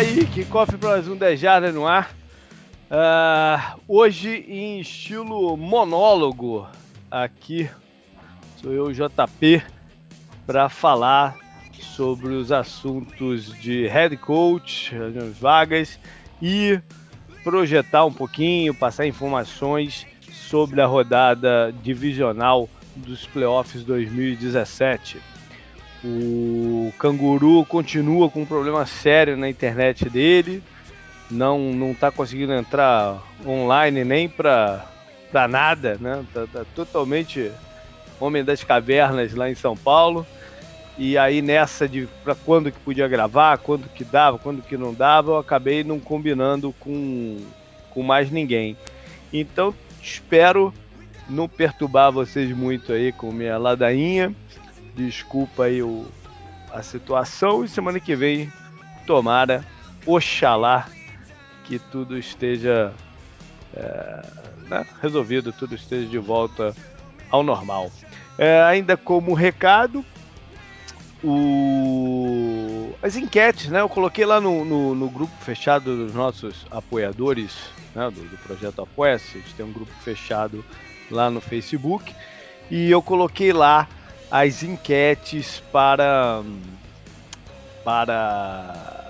Aí, kickoff para mais um 10 Jardas no ar. Uh, hoje em estilo monólogo, aqui sou eu, JP, para falar sobre os assuntos de head coach, as vagas e projetar um pouquinho, passar informações sobre a rodada divisional dos playoffs 2017. O Canguru continua com um problema sério na internet dele. Não não está conseguindo entrar online nem para para nada, né? Tá, tá, totalmente homem das cavernas lá em São Paulo. E aí nessa de para quando que podia gravar, quando que dava, quando que não dava, eu acabei não combinando com com mais ninguém. Então espero não perturbar vocês muito aí com minha ladainha Desculpa aí o, a situação e semana que vem, tomara, oxalá, que tudo esteja é, né, resolvido, tudo esteja de volta ao normal. É, ainda como recado, o... as enquetes, né? Eu coloquei lá no, no, no grupo fechado dos nossos apoiadores né, do, do projeto Apoia-se. A gente tem um grupo fechado lá no Facebook. E eu coloquei lá as enquetes para para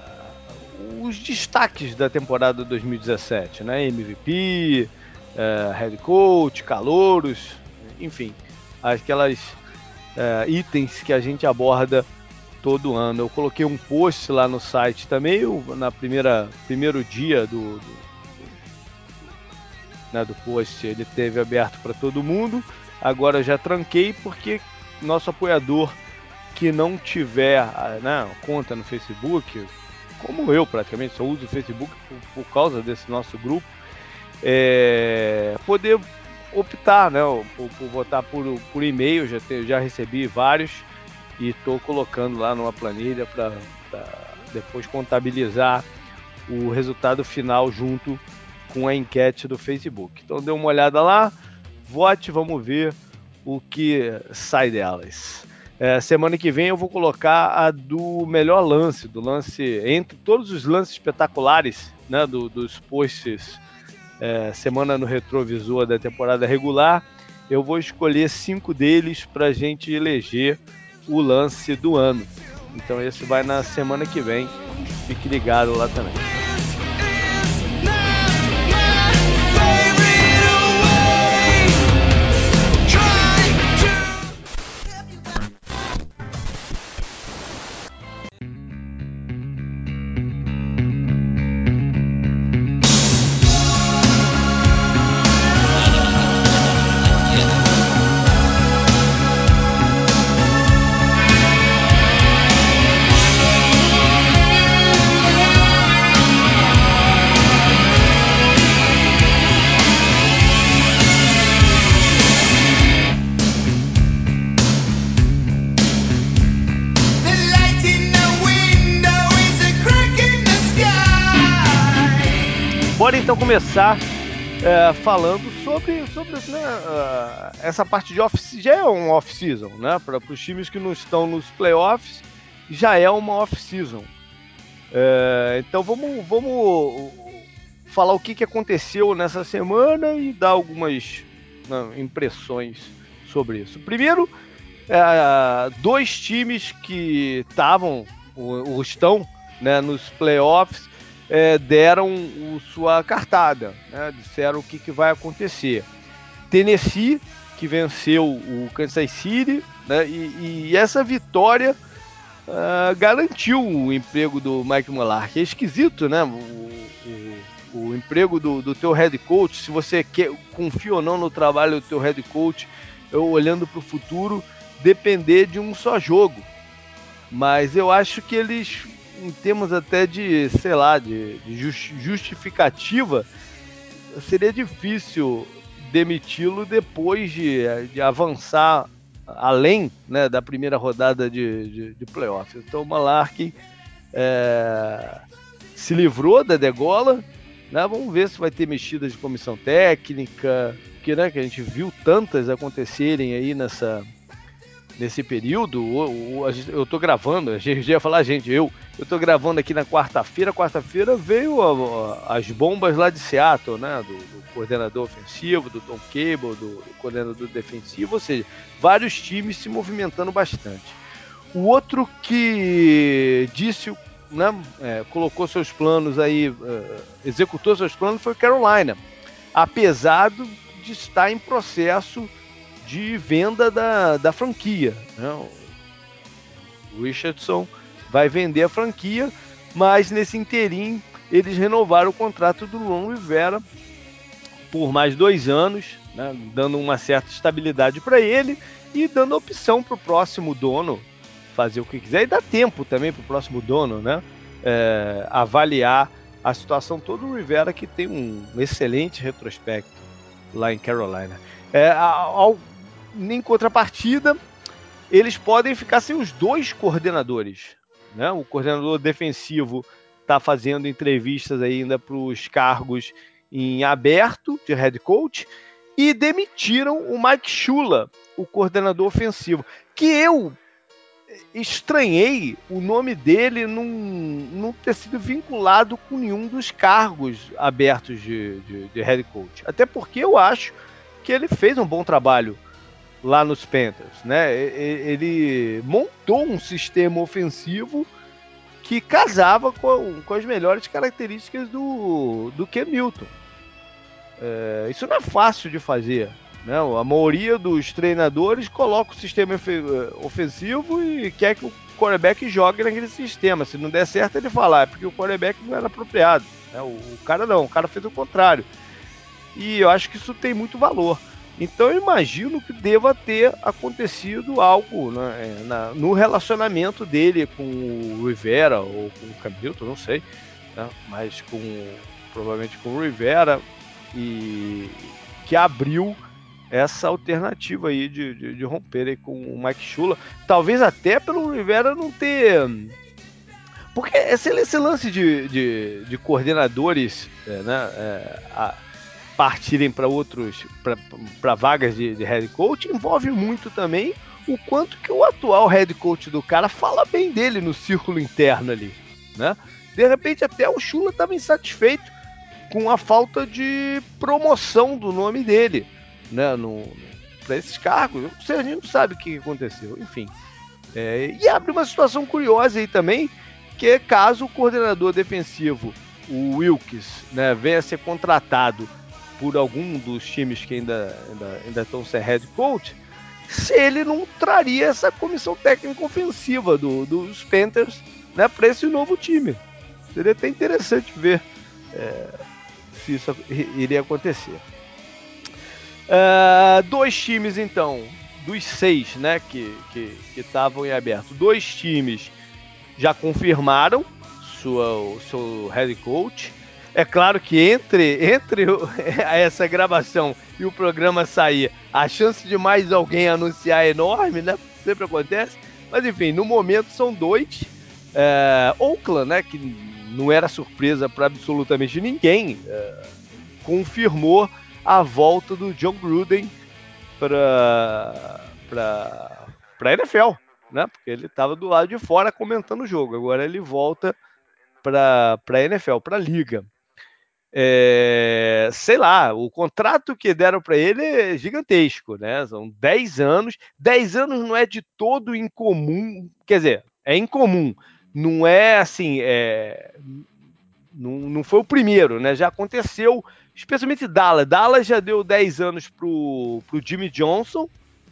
os destaques da temporada 2017, né? MVP, uh, head coach, calouros, enfim, aquelas uh, itens que a gente aborda todo ano. Eu coloquei um post lá no site também, na primeira primeiro dia do, do, né, do post ele teve aberto para todo mundo. Agora eu já tranquei porque nosso apoiador que não tiver né, conta no Facebook, como eu praticamente, só uso o Facebook por, por causa desse nosso grupo, é, poder optar, né, por, por votar por, por e-mail, já, já recebi vários e estou colocando lá numa planilha para depois contabilizar o resultado final junto com a enquete do Facebook. Então dê uma olhada lá, vote, vamos ver o que sai delas. É, semana que vem eu vou colocar a do melhor lance, do lance entre todos os lances espetaculares né, do, dos posts é, semana no retrovisor da temporada regular. Eu vou escolher cinco deles para a gente eleger o lance do ano. Então esse vai na semana que vem. Fique ligado lá também. Começar é, falando sobre, sobre né, uh, essa parte de off já é um off-season, né? Para os times que não estão nos playoffs, já é uma off-season. É, então vamos, vamos falar o que, que aconteceu nessa semana e dar algumas né, impressões sobre isso. Primeiro, é, dois times que estavam ou estão né, nos playoffs é, deram o, sua cartada, né? disseram o que, que vai acontecer. Tennessee, que venceu o Kansas City, né? e, e essa vitória uh, garantiu o emprego do Mike Mulark. É esquisito, né? O, o, o emprego do, do teu head coach, se você quer, confia ou não no trabalho do teu head coach, eu olhando para o futuro, depender de um só jogo. Mas eu acho que eles em termos até de, sei lá, de, de justificativa, seria difícil demiti-lo depois de, de, avançar além né, da primeira rodada de, de, de playoff. Então o Malarkey é, se livrou da degola. Né, vamos ver se vai ter mexidas de comissão técnica, que, né, que a gente viu tantas acontecerem aí nessa, nesse período. Eu, eu tô gravando, a gente ia falar, gente, eu, Eu tô gravando aqui na quarta-feira. Quarta-feira veio a, a, as bombas lá de Seattle, né? Do, do coordenador ofensivo, do Tom Cable, do, do, coordenador defensivo, ou seja, vários times se movimentando bastante. O outro que disse, né, é, colocou seus planos aí, uh, executou seus planos foi Carolina, apesar de estar em processo de venda da, da franquia. Né? O Richardson vai vender a franquia, mas nesse interim eles renovaram o contrato do Ron Rivera por mais dois anos, né, dando uma certa estabilidade para ele e dando opção para o próximo dono fazer o que quiser e dá tempo também para o próximo dono, né, é, avaliar a situação toda. O Rivera que tem um excelente retrospecto lá em Carolina. É, ao, em contrapartida, eles podem ficar sem os dois coordenadores. Né? O coordenador defensivo está fazendo entrevistas ainda para os cargos em aberto de head coach e demitiram o Mike Shula, o coordenador ofensivo, que eu estranhei o nome dele não, não ter sido vinculado com nenhum dos cargos abertos de, de, de head coach. Até porque eu acho que ele fez um bom trabalho lá nos Panthers, né? Ele montou um sistema ofensivo que casava com, com as melhores características do, do Ken. É, isso não é fácil de fazer. Né? A maioria dos treinadores coloca o sistema eh, ofensivo e quer que o quarterback jogue naquele sistema. Se não der certo, ele fala, ah, é porque o quarterback não era apropriado. Né? O, o cara não, o cara fez o contrário. E eu acho que isso tem muito valor. Então eu imagino que deva ter acontecido algo né, é, na, no relacionamento dele com o Rivera ou com o Camilton, não sei, né, mas com provavelmente com o Rivera e que abriu essa alternativa aí de, de, de romper com o Mike Shula, talvez até pelo Rivera não ter porque esse, esse lance de, de, de coordenadores é, né, é, a, partirem para outros, para vagas de, de head coach, envolve muito também o quanto que o atual head coach do cara fala bem dele no círculo interno ali, né? De repente até o Chula estava insatisfeito com a falta de promoção do nome dele, né? No, para esses cargos, gente não sabe o que aconteceu, enfim. É, e abre uma situação curiosa aí também, que é caso o coordenador defensivo, o Wilkes, né, venha a ser contratado por algum dos times que ainda, ainda, ainda estão sem head coach, se ele não traria essa comissão técnica ofensiva do, dos Panthers né, para esse novo time. Seria até interessante ver é, se isso iria acontecer. Uh, dois times, então, dos seis né, que estavam em aberto, dois times já confirmaram sua, o seu head coach. É claro que entre, entre essa gravação e o programa sair, a chance de mais alguém anunciar é enorme, né? Sempre acontece. Mas enfim, no momento são dois. É, Oakland, né? Que não era surpresa para absolutamente ninguém, é, confirmou a volta do John Gruden para para NFL, né? Porque ele estava do lado de fora comentando o jogo. Agora ele volta para para NFL, para liga é, sei lá, o contrato que deram para ele é gigantesco, né? São 10 anos. 10 anos não é de todo incomum, quer dizer, é incomum. Não é assim, é, não, não foi o primeiro, né? Já aconteceu, especialmente Dallas. Dallas já deu 10 anos pro, pro Jimmy Johnson,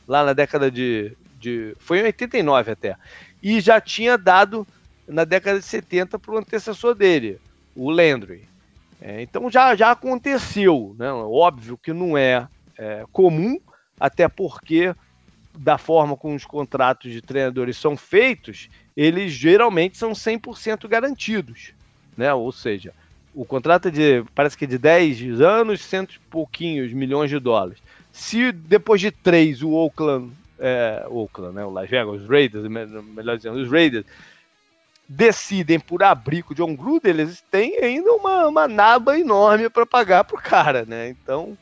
lá na década de, de. Foi em 89 até. E já tinha dado na década de 70 para o antecessor dele, o Landry. É, então já, já aconteceu, né? óbvio que não é, é, comum, até porque da forma como os contratos de treinadores são feitos, eles geralmente são 100% garantidos, né? Ou seja, o contrato é de, parece que é de 10 anos, cento e pouquinhos milhões de dólares. Se depois de três o Oakland, é, Oakland, né, o Las Vegas, os Raiders, melhor dizendo, os Raiders decidem por abrir com o John Gruden, eles têm ainda uma, uma naba enorme para pagar pro cara, né? Então,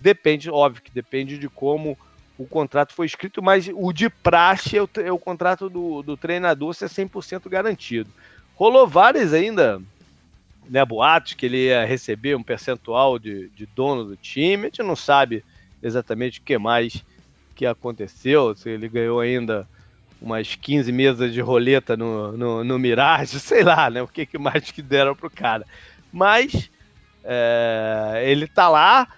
depende, óbvio que depende de como o contrato foi escrito, mas o de praxe é o, é o contrato do, do treinador ser 100% garantido. rolou várias ainda né, boatos que ele ia receber um percentual de, de dono do time. A gente não sabe exatamente o que mais que aconteceu, se ele ganhou ainda umas 15 mesas de roleta no, no, no Mirage, sei lá, né? O que, que mais que deram pro cara. Mas é, ele tá lá,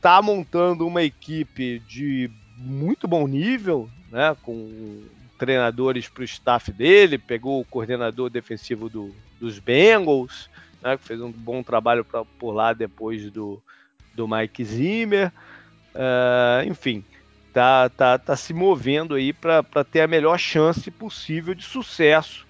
tá montando uma equipe de muito bom nível, né? Com treinadores para o staff dele, pegou o coordenador defensivo do, dos Bengals, né, que fez um bom trabalho pra, por lá depois do, do Mike Zimmer. Uh, enfim, tá, tá, tá se movendo aí para ter a melhor chance possível de sucesso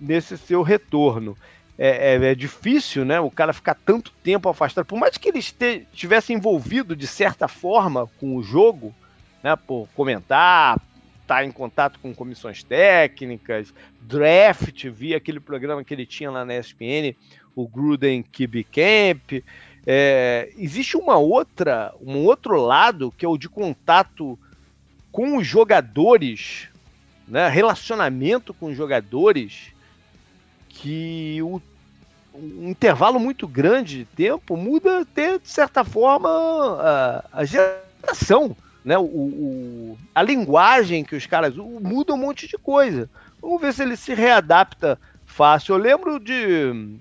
nesse seu retorno. É, é, é, difícil, né? O cara ficar tanto tempo afastado, por mais que ele estivesse envolvido de certa forma com o jogo, né? Por comentar, estar tá em contato com comissões técnicas, draft, via aquele programa que ele tinha lá na ESPN, o Gruden QB Camp. É, existe uma outra, um outro lado que é o de contato com os jogadores, né, relacionamento com os jogadores, que o, um intervalo muito grande de tempo muda até, de certa forma, a, a geração né, o, o, a linguagem que os caras muda um monte de coisa. Vamos ver se ele se readapta fácil. Eu lembro de.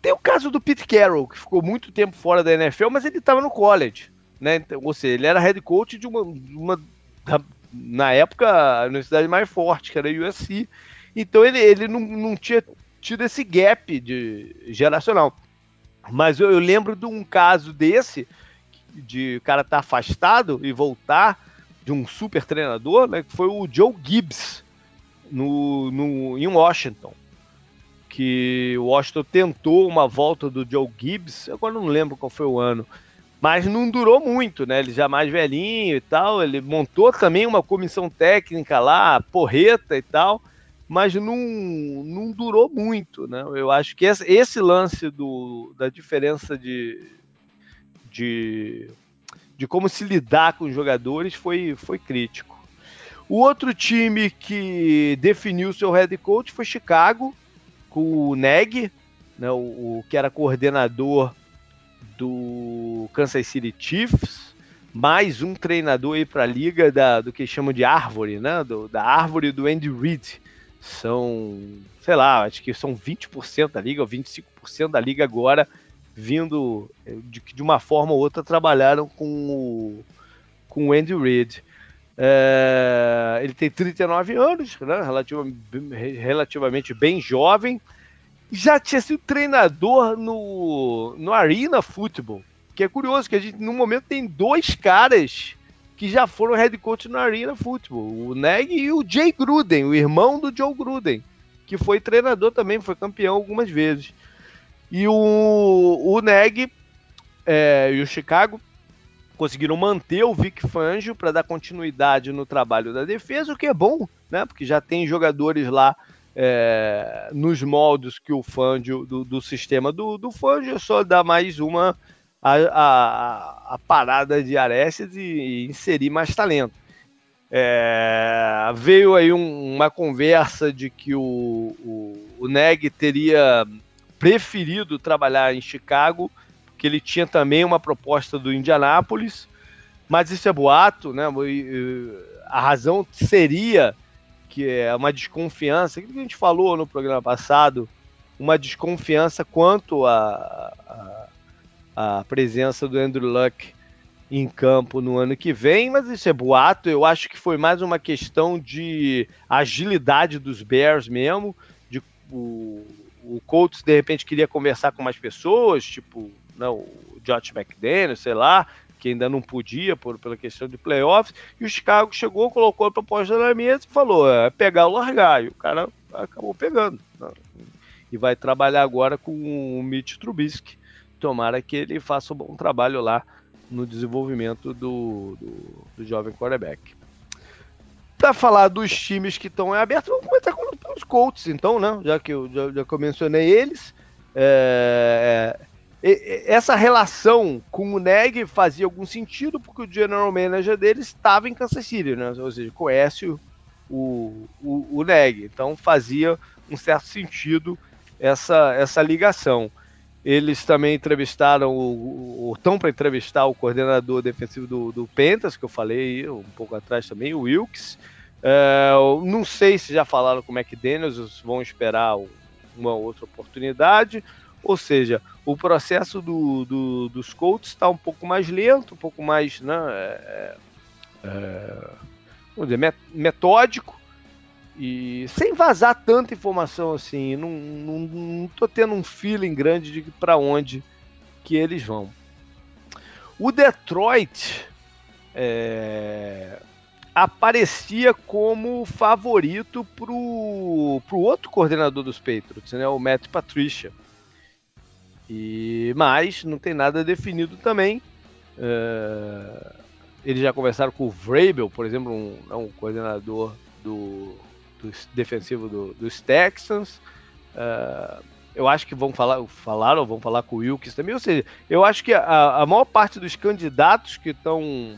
Tem o caso do Pete Carroll, que ficou muito tempo fora da NFL, mas ele estava no college. Né? Então, ou seja, ele era head coach de uma, uma na época, a universidade mais forte, que era a USC. Então ele, ele não, não tinha tido esse gap de geracional. Mas eu, eu lembro de um caso desse de o cara estar tá afastado e voltar de um super treinador, né, que foi o Joe Gibbs no, no, em Washington. Que o Washington tentou uma volta do Joe Gibbs, agora não lembro qual foi o ano, mas não durou muito, né? Ele já mais velhinho e tal. Ele montou também uma comissão técnica lá, porreta e tal, mas não, não durou muito, né? Eu acho que esse, lance do, da diferença de, de, de como se lidar com os jogadores foi, foi crítico. O outro time que definiu seu head coach foi Chicago, com o Neg, né, o, o, que era coordenador do Kansas City Chiefs, mais um treinador aí para a liga da, do que chamam de árvore, né, do, da árvore do Andy Reid. São, sei lá, acho que são 20% da liga ou 25% da liga agora vindo eh, de de uma forma ou outra trabalharam com o, com o Andy Reid. É, ele tem 39 anos, né, relativamente, bem jovem, já tinha sido treinador no, no Arena Football, que é curioso que a gente no momento tem dois caras que já foram head coach no Arena Football, o Neg e o Jay Gruden, o irmão do Joe Gruden, que foi treinador também, foi campeão algumas vezes. E o, o Neg é, e o Chicago conseguiram manter o Vic Fangio para dar continuidade no trabalho da defesa, o que é bom, né? Porque já tem jogadores lá é, nos moldes que o Fangio, do, do sistema do, do Fangio, só dá mais uma a, a, a parada de Arestes e, e, inserir mais talento. É, veio aí um, uma conversa de que o, o, o Neg teria preferido trabalhar em Chicago, porque ele tinha também uma proposta do Indianápolis, mas isso é boato, né? A razão seria que é uma desconfiança, aquilo que a gente falou no programa passado, uma desconfiança quanto à presença do Andrew Luck em campo no ano que vem, mas isso é boato. Eu acho que foi mais uma questão de agilidade dos Bears mesmo, de o, o Colts de repente queria conversar com mais pessoas, tipo não, o Josh McDaniel, sei lá, que ainda não podia por, pela questão de playoffs, e o Chicago chegou, colocou a proposta na mesa e falou, é pegar ou largar, e o cara acabou pegando. Né? E vai trabalhar agora com o Mitch Trubisky. Tomara que ele faça um bom trabalho lá no desenvolvimento do, do, do jovem quarterback para falar dos times que estão abertos, vamos começar com os Colts, então, né? Já que eu, já, já que eu mencionei eles. É, é, essa relação com o Neg fazia algum sentido, porque o general manager dele estava em Kansas City, né? Ou seja, conhece o, o, o, Neg. Então fazia um certo sentido essa, essa ligação. Eles também entrevistaram, o, estão para entrevistar o coordenador defensivo do, do Pentas, que eu falei um pouco atrás também, o Wilkes. É, não sei se já falaram com o McDaniels, vão esperar uma outra oportunidade. Ou seja, o processo do, do, dos Colts está um pouco mais lento, um pouco mais né, é, é, vamos dizer, metódico e sem vazar tanta informação assim. Não, não, não tô tendo um feeling grande de para onde que eles vão. O Detroit é, aparecia como favorito pro, pro outro coordenador dos Patriots, né, o Matt Patricia. E, mas não tem nada definido também. É, eles já conversaram com o Vrabel, por exemplo, um, é um coordenador do, do defensivo do, dos Texans. Uh, eu acho que vão falar, falaram, vão falar com o Wilkes também. Ou seja, eu acho que a, a maior parte dos candidatos que estão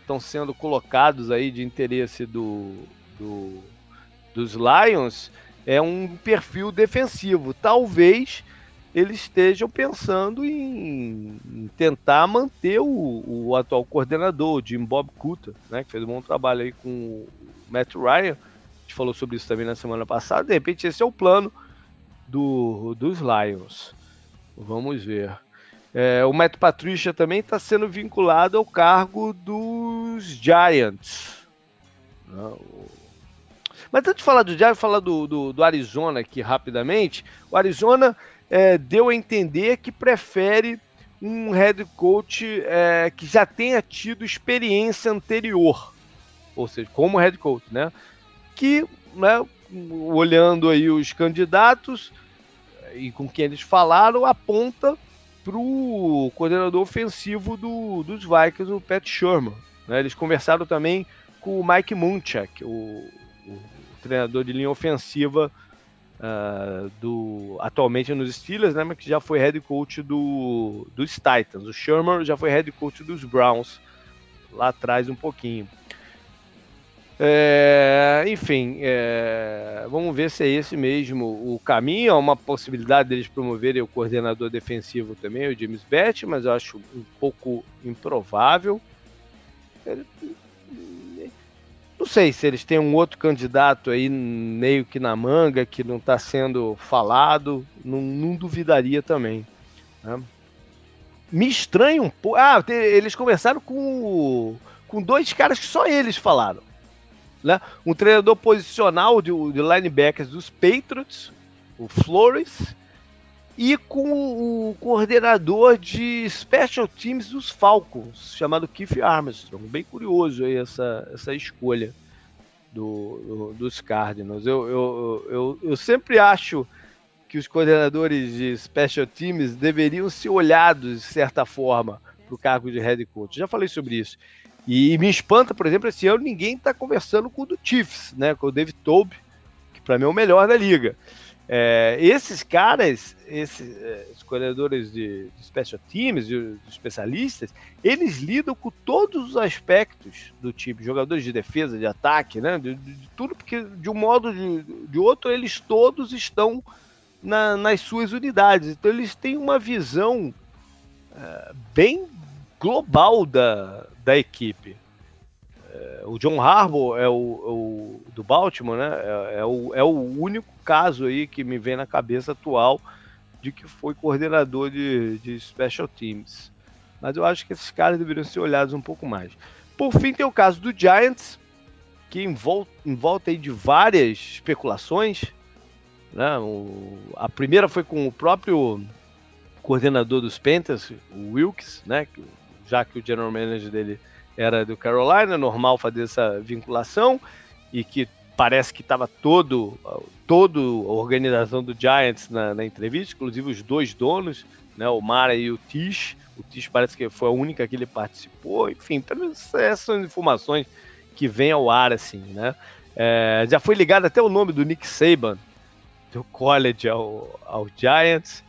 estão sendo colocados aí de interesse do, do, dos Lions é um perfil defensivo. Talvez eles estejam pensando em, tentar manter o, o, atual coordenador, Jim Bob Cooter, né, que fez um bom trabalho aí com o Matt Ryan. A gente falou sobre isso também na semana passada. De repente, esse é o plano do, dos Lions. Vamos ver. É, o Matt Patricia também está sendo vinculado ao cargo dos Giants. Mas antes de falar do Giants, falar do, do, do, Arizona aqui rapidamente. O Arizona é, deu a entender que prefere um head coach é, que já tenha tido experiência anterior, ou seja, como head coach, né? Que, né, olhando aí os candidatos e com quem eles falaram, aponta para o coordenador ofensivo do, dos Vikings, o Pat Sherman. Né? Eles conversaram também com o Mike Munchak, o, o treinador de linha ofensiva uh, do atualmente nos Steelers, né, mas que já foi head coach do, dos Titans. O Sherman já foi head coach dos Browns lá atrás um pouquinho. É, enfim, é, vamos ver se é esse mesmo o caminho. Há uma possibilidade deles promoverem o coordenador defensivo também, o James Bett, mas eu acho um pouco improvável. Sei se eles têm um outro candidato aí meio que na manga que não está sendo falado, não, não duvidaria também. Né? Me estranha um pouco. Ah, eles conversaram com, com dois caras que só eles falaram né? Um treinador posicional de, de linebackers dos Patriots, o Flores, e com o coordenador de special teams dos Falcons, chamado Keith Armstrong. Bem curioso aí essa, essa escolha do, do dos Cardinals. Eu, eu, eu, eu sempre acho que os coordenadores de special teams deveriam ser olhados de certa forma para o cargo de head coach. Já falei sobre isso. E me espanta, por exemplo, esse ano ninguém está conversando com o do Chiefs, né? Com o David Tobe, que para mim é o melhor da liga. É, esses caras, esses é, escolhedores de, de special teams, de, de, especialistas, eles lidam com todos os aspectos do time, jogadores de defesa, de ataque, né? De, de tudo, porque de um modo de, de outro eles todos estão na, nas suas unidades. Então eles têm uma visão é, bem global da, da equipe. É, o John Harbaugh é o, o do Baltimore, né? É, é, o, é o único caso aí que me vem na cabeça atual de que foi coordenador de, de special teams. Mas eu acho que esses caras deveriam ser olhados um pouco mais. Por fim, tem o caso do Giants, que em volta, em volta aí de várias especulações. Né? O, a primeira foi com o próprio coordenador dos Panthers, o Wilkes, né? já que o general manager dele era do Carolina, normal fazer essa vinculação e que parece que estava todo, todo a organização do Giants na, na, entrevista, inclusive os dois donos, né, o Mara e o Tish. O Tish parece que foi a única que ele participou. Enfim, essas são informações que vêm ao ar assim, né? É, já foi ligado até o nome do Nick Saban do college ao, ao Giants.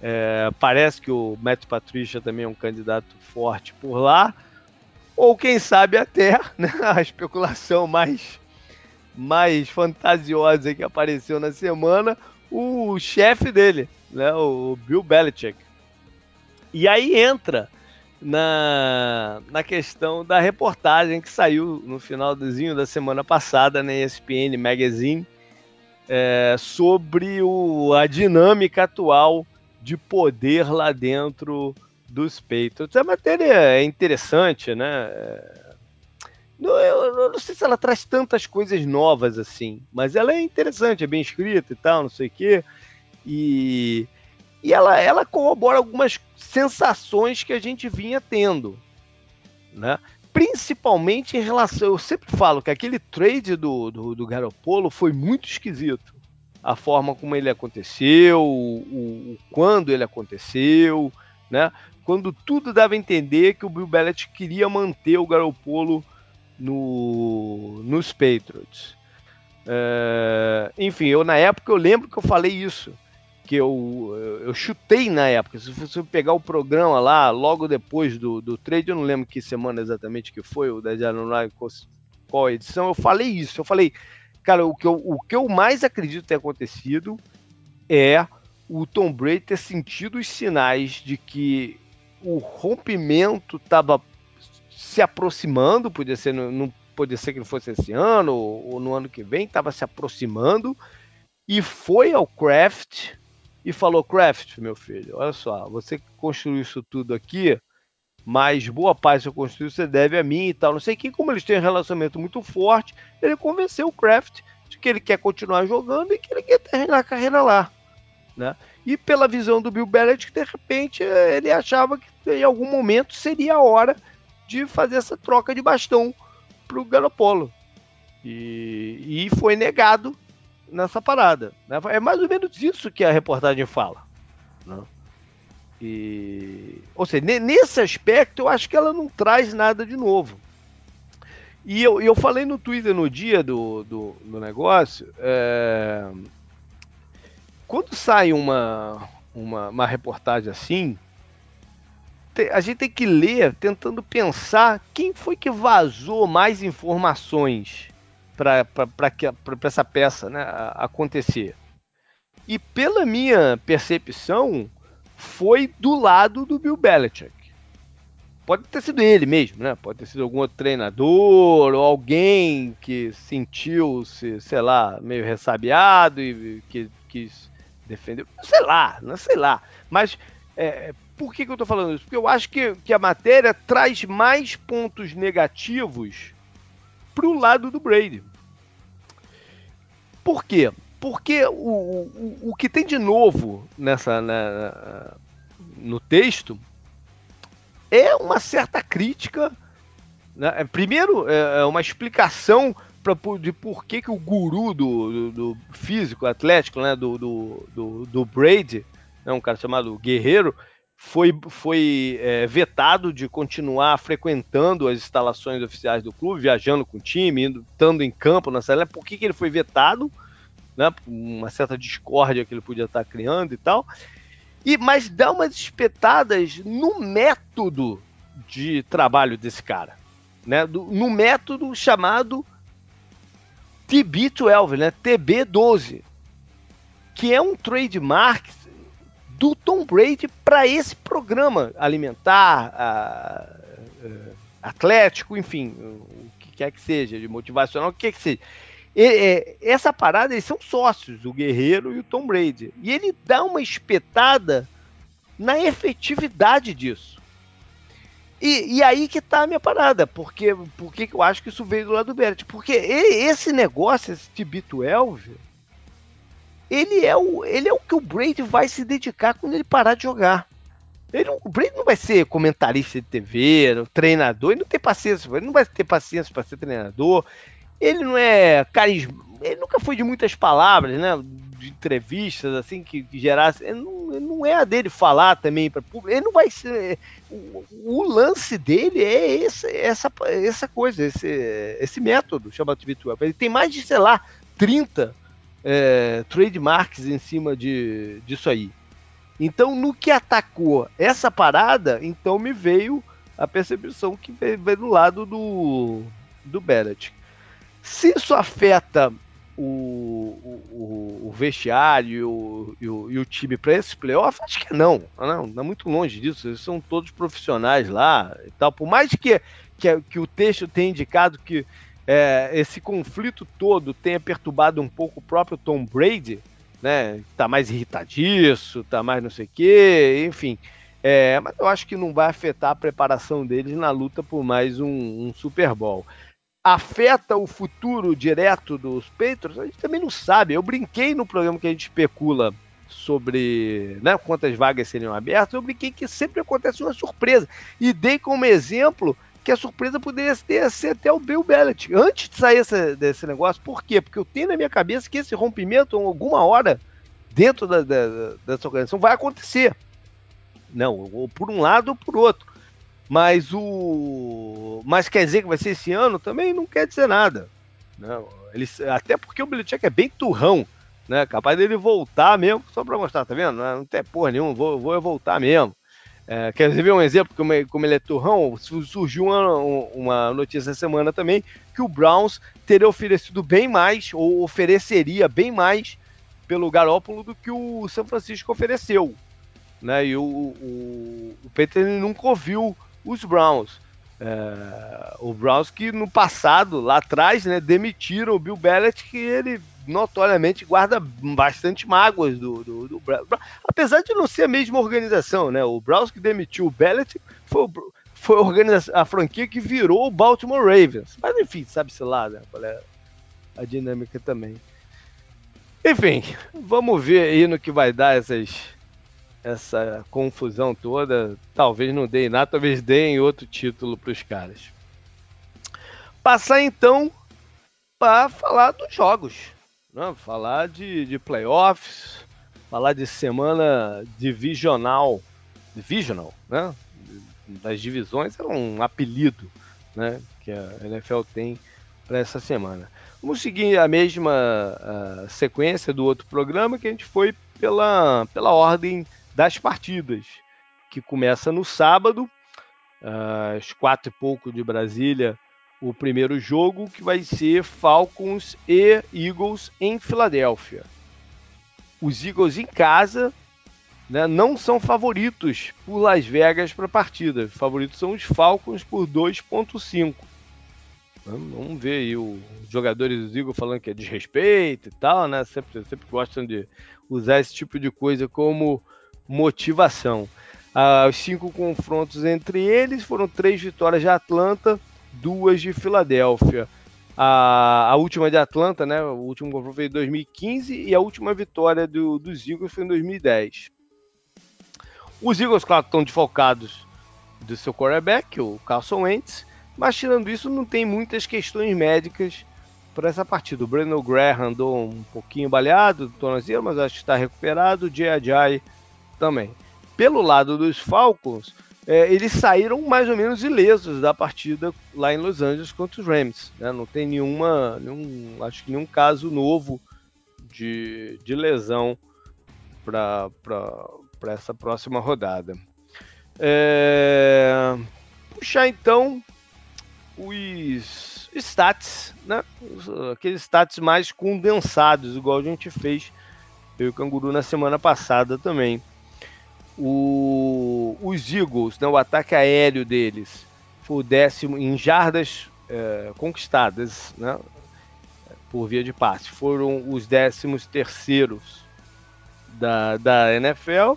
É, parece que o Matt Patricia também é um candidato forte por lá. Ou quem sabe até né, a especulação mais, mais fantasiosa que apareceu na semana, o chefe dele, né, o Bill Belichick. E aí entra na, na questão da reportagem que saiu no finalzinho da semana passada na ESPN Magazine é, sobre o, a dinâmica atual de poder lá dentro dos Patriots. A matéria é interessante, né? Eu, eu, não sei se ela traz tantas coisas novas assim, mas ela é interessante, é bem escrita e tal, não sei o quê. E e ela, ela corrobora algumas sensações que a gente vinha tendo, né? Principalmente em relação, eu sempre falo que aquele trade do, do, do Garoppolo foi muito esquisito. A forma como ele aconteceu, o, o, quando ele aconteceu, né? Quando tudo dava a entender que o Bill Belichick queria manter o Garoppolo no, nos Patriots. É, enfim, eu na época eu lembro que eu falei isso que eu, eu chutei na época. Se você pegar o programa lá, logo depois do, do trade, eu não lembro que semana exatamente que foi, o da January, qual edição, eu falei isso. Eu falei, cara, o que eu, o que eu mais acredito ter acontecido é o Tom Brady ter sentido os sinais de que o rompimento estava se aproximando, podia ser, não podia ser que não fosse esse ano ou, ou no ano que vem, estava se aproximando e foi ao Kraft e falou: Craft, meu filho, olha só, você construiu isso tudo aqui, mas boa parte do seu construiu você deve a mim e tal, não sei que. Como eles têm um relacionamento muito forte, ele convenceu o Craft de que ele quer continuar jogando e que ele quer terminar a carreira lá. Né? E pela visão do Bill Belichick, de repente ele achava que em algum momento seria a hora de fazer essa troca de bastão para o Garopolo. E, e foi negado nessa parada. Né? É mais ou menos isso que a reportagem fala. Né? E, ou seja, nesse aspecto eu acho que ela não traz nada de novo. E eu, eu falei no Twitter no dia do, do, do negócio, é, quando sai uma, uma, uma reportagem assim, a gente tem que ler tentando pensar quem foi que vazou mais informações para essa peça né, acontecer. E pela minha percepção, foi do lado do Bill Belichick. Pode ter sido ele mesmo, né? Pode ter sido algum outro treinador ou alguém que sentiu-se, sei lá, meio ressabiado e que quis defender. Sei lá, não sei lá. Mas é, por que, que eu estou falando isso? Porque eu acho que, que a matéria traz mais pontos negativos para o lado do Brady. Por quê? Porque o, o, o que tem de novo nessa na, no texto é uma certa crítica. Né? É, primeiro, é, é uma explicação pra, de por que, que o guru do, do, do físico atlético, né, do, do, do, do Brady, né, um cara chamado Guerreiro, foi, foi é, vetado de continuar frequentando as instalações oficiais do clube, viajando com o time, indo, estando em campo nessa época. Por que, que ele foi vetado? Né, uma certa discórdia que ele podia estar criando e tal. E, mas dá umas espetadas no método de trabalho desse cara. Né, do, no método chamado TB12, né, TB12, que é um trademark do Tom Brady para esse programa alimentar, a, a, atlético, enfim, o que quer que seja, de motivacional, o que quer que seja. E, é, essa parada, eles são sócios, o Guerreiro e o Tom Brady. E ele dá uma espetada na efetividade disso. E, e aí que tá a minha parada, porque, porque eu acho que isso veio do lado do Beret. Porque esse negócio, esse TB12, ele é o, ele é o que o Brady vai se dedicar quando ele parar de jogar. Ele, o Brady não vai ser comentarista de TV, treinador, ele não tem paciência, ele não vai ter paciência para ser treinador. Ele não é carisma, ele nunca foi de muitas palavras, né? De entrevistas assim que, que gerasse. Não, não, é a dele falar também para público. Ele não vai ser. O, o lance dele é esse, essa, essa coisa, esse, esse método chamado TV 12. Ele tem mais de, sei lá, 30 é, trademarks em cima de, disso aí. Então, no que atacou essa parada, então me veio a percepção que veio, veio do lado do, do Bennett. Se isso afeta o, o, o vestiário e o, e o time para esse playoff? Acho que não, não, não é muito longe disso. Eles são todos profissionais lá e tal. Por mais que, que, que o texto tenha indicado que é, esse conflito todo tenha perturbado um pouco o próprio Tom Brady, né? Tá mais irritadiço, tá mais não sei o quê, enfim. É, mas eu acho que não vai afetar a preparação deles na luta por mais um, um Super Bowl afeta o futuro direto dos Patriots, a gente também não sabe. Eu brinquei no programa que a gente especula sobre né, quantas vagas seriam abertas, eu brinquei que sempre acontece uma surpresa. E dei como exemplo que a surpresa poderia ter, ser até o Bill Belichick. Antes de sair esse, desse negócio, por quê? Porque eu tenho na minha cabeça que esse rompimento, alguma hora, dentro da, da, dessa organização, vai acontecer. Não, ou por um lado ou por outro. Mas o. Mas quer dizer que vai ser esse ano? Também não quer dizer nada. Não, ele... Até porque o Belichick é bem turrão, né? Capaz dele voltar mesmo, só pra mostrar, tá vendo? Não tem porra nenhuma, vou, vou voltar mesmo. É, quer ver um exemplo como, como ele é turrão? Surgiu uma, uma notícia essa semana também que o Browns teria oferecido bem mais, ou ofereceria bem mais pelo Garópolo do que o São Francisco ofereceu. Né? E o, o, o Peter nunca ouviu os Browns. É, o Browns que no passado, lá atrás, né, demitiram o Bill Belichick, que ele notoriamente guarda bastante mágoas do, do, do Browns. Apesar de não ser a mesma organização, né? O Browns que demitiu o Belichick foi, foi a, a franquia que virou o Baltimore Ravens. Mas enfim, sabe-se lá né, qual é a dinâmica também. Enfim, vamos ver aí no que vai dar essas essa confusão toda. Talvez não deem nada, talvez deem outro título para os caras. Passar então para falar dos jogos, né? falar de, de playoffs, falar de semana divisional, divisional, né? Das divisões era um apelido, né? Que a NFL tem para essa semana. Vamos seguir a mesma uh, sequência do outro programa que a gente foi pela, pela ordem das partidas, que começa no sábado, às quatro e pouco de Brasília, o primeiro jogo, que vai ser Falcons e Eagles em Filadélfia. Os Eagles em casa né, não são favoritos por Las Vegas para a partida. Os favoritos são os Falcons por 2,5. Vamos ver aí os jogadores do Eagles falando que é desrespeito e tal, né? Sempre, sempre gostam de usar esse tipo de coisa como motivação. Ah, os cinco confrontos entre eles foram três vitórias de Atlanta, duas de Filadélfia. A, a última de Atlanta, né? O último confronto foi em 2015 e a última vitória do, dos Eagles foi em 2010. Os Eagles, claro, estão desfocados do seu quarterback, o Carson Wentz, mas tirando isso, não tem muitas questões médicas para essa partida. O Breno Graham andou um pouquinho baleado do tornozelo, mas acho que está recuperado. O Ajay também. Pelo lado dos Falcons, é, eles saíram mais ou menos ilesos da partida lá em Los Angeles contra os Rams. Né? Não tem nenhuma, nenhum, acho que nenhum caso novo de, de lesão para essa próxima rodada. É, puxar então os stats, né? aqueles stats mais condensados, igual a gente fez eu e o Canguru na semana passada também. O, os Eagles, né, o ataque aéreo deles, foi o décimo em jardas é, conquistadas né, por via de passe. Foram os décimos terceiros da, da NFL.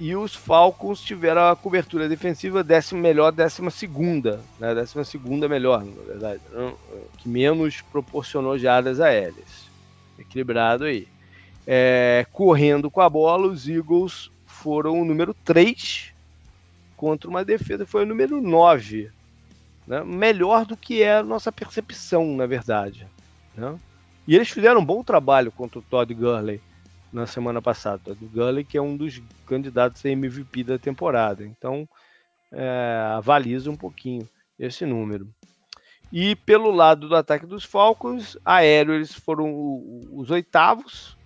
E os Falcons tiveram a cobertura defensiva décima melhor, décima segunda, né? Décima segunda melhor, na verdade, né, que menos proporcionou jardas aéreas. Equilibrado aí. É, correndo com a bola, os Eagles foram o número 3 contra uma defesa foi o número 9. Né? Melhor do que é a nossa percepção, na verdade. Né? E eles fizeram um bom trabalho contra o Todd Gurley na semana passada. Todd Gurley, que é um dos candidatos a MVP da temporada. Então, é, avaliza um pouquinho esse número. E pelo lado do ataque dos Falcons, aéreo eles foram os oitavos,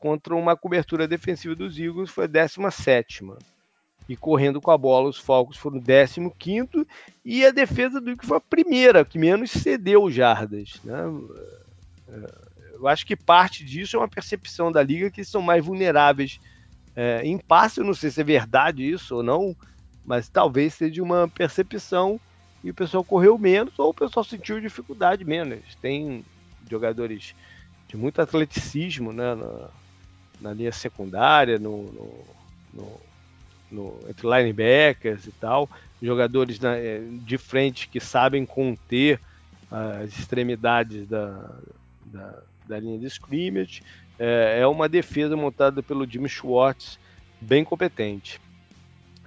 contra uma cobertura defensiva dos Eagles foi a 17 e correndo com a bola, os Falcons foram 15 e a defesa do Eagles foi a primeira, que menos cedeu jardas. Né? eu acho que parte disso é uma percepção da liga que são mais vulneráveis é, em passe. Eu não sei se é verdade isso ou não, mas talvez seja uma percepção e o pessoal correu menos ou o pessoal sentiu dificuldade menos. Tem jogadores de muito atleticismo né, na, na linha secundária, no, no, no, no, entre linebackers e tal, jogadores na, é, de frente que sabem conter as extremidades da, da, da linha de scrimmage. É, é uma defesa montada pelo Jimmy Schwartz, bem competente.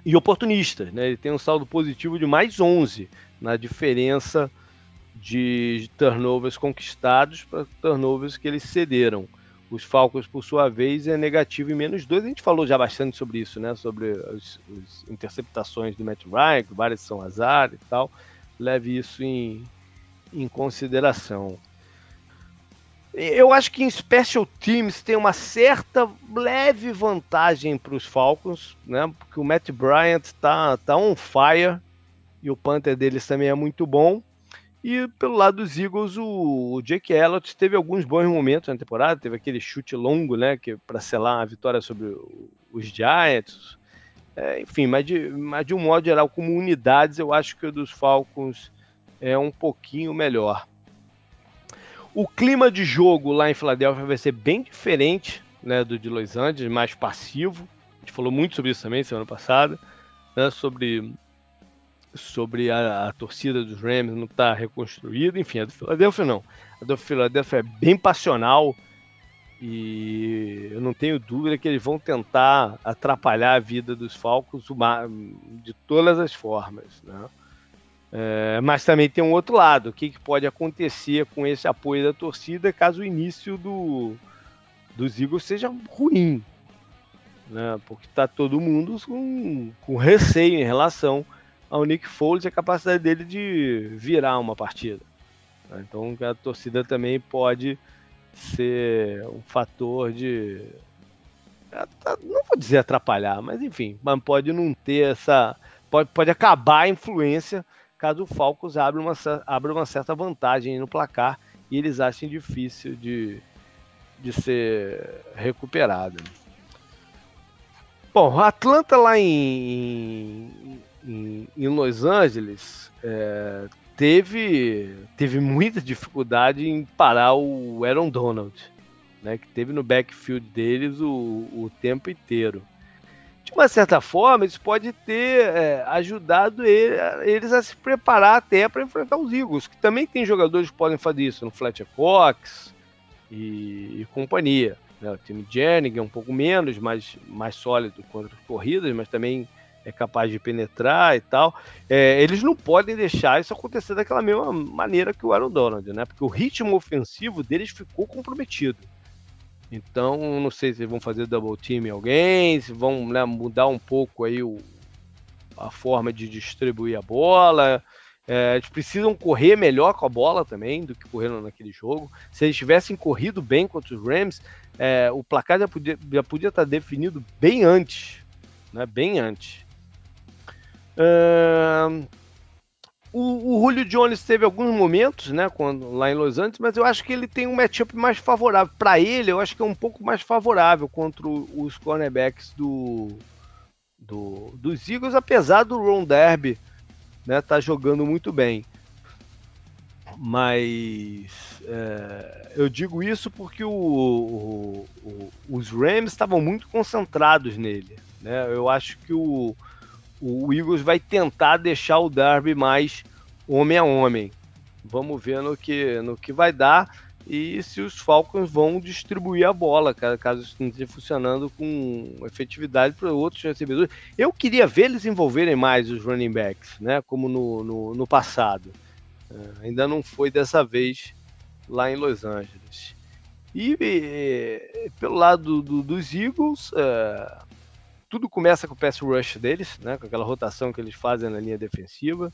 E oportunista, né? ele tem um saldo positivo de mais 11 na diferença de turnovers conquistados para turnovers que eles cederam. Os Falcons, por sua vez, é negativo em menos dois. A gente falou já bastante sobre isso, né? Sobre as, as interceptações do Matt Ryan, que várias são azar e tal. Leve isso em, em consideração. Eu acho que em Special Teams tem uma certa leve vantagem para os Falcons, né? Porque o Matt Bryant está tá on fire e o Panther deles também é muito bom. E pelo lado dos Eagles, o, Jake Elliott teve alguns bons momentos na temporada, teve aquele chute longo, né, que para selar a vitória sobre os Giants. É, enfim, mas de, mas de um modo geral, como unidades, eu acho que o dos Falcons é um pouquinho melhor. O clima de jogo lá em Filadélfia vai ser bem diferente né, do de Los Angeles, mais passivo. A gente falou muito sobre isso também semana passada, né, sobre sobre a, a, torcida dos Rams não estar tá reconstruída. Enfim, a do Philadelphia não. A do Philadelphia é bem passional e eu não tenho dúvida que eles vão tentar atrapalhar a vida dos Falcons de todas as formas. Né? É, mas também tem um outro lado. O que, que, pode acontecer com esse apoio da torcida caso o início do, dos Eagles seja ruim? Né? Porque está todo mundo com, com receio em relação ao Nick Foles e a capacidade dele de virar uma partida. Né? Então a torcida também pode ser um fator de. Não vou dizer atrapalhar, mas enfim, pode não ter essa. Pode, pode acabar a influência caso o Falcons abra uma, abra uma certa vantagem no placar e eles achem difícil de, de ser recuperado. Bom, Atlanta lá em, em, em Los Angeles é, teve, teve muita dificuldade em parar o Aaron Donald, né, que teve no backfield deles o, o tempo inteiro. De uma certa forma, isso pode ter é, ajudado ele, eles a se preparar até para enfrentar os Eagles, que também tem jogadores que podem fazer isso, no Fletcher Cox e, e companhia. Né? O time Jennings é um pouco menos, mais, mais sólido contra as corridas, mas também é capaz de penetrar e tal. É, eles não podem deixar isso acontecer daquela mesma maneira que o Aaron Donald, né? Porque o ritmo ofensivo deles ficou comprometido. Então, não sei se vão fazer double team em alguém, se vão né, mudar um pouco aí o, a forma de distribuir a bola. É, eles precisam correr melhor com a bola também do que correram naquele jogo. Se eles tivessem corrido bem contra os Rams, é, o placar já podia, já podia estar definido bem antes. Né, bem antes. Uh, o, o Julio Jones teve alguns momentos, né, quando, lá em Los Angeles, mas eu acho que ele tem um matchup mais favorável. Para ele, eu acho que é um pouco mais favorável contra os cornerbacks do, do, dos Eagles, apesar do Ron Derby né, tá jogando muito bem. Mas é, eu digo isso porque o, o, os Rams estavam muito concentrados nele. Né? Eu acho que o, o Eagles vai tentar deixar o Darby mais homem a homem. Vamos ver no que, no que vai dar e se os Falcons vão distribuir a bola, caso isso não esteja funcionando com efetividade para outros recebedores. Eu queria ver eles envolverem mais os running backs, né, como no, no, no passado. Uh, ainda não foi dessa vez lá em Los Angeles. E, e pelo lado do, dos Eagles, uh, tudo começa com o pass rush deles, né, com aquela rotação que eles fazem na linha defensiva.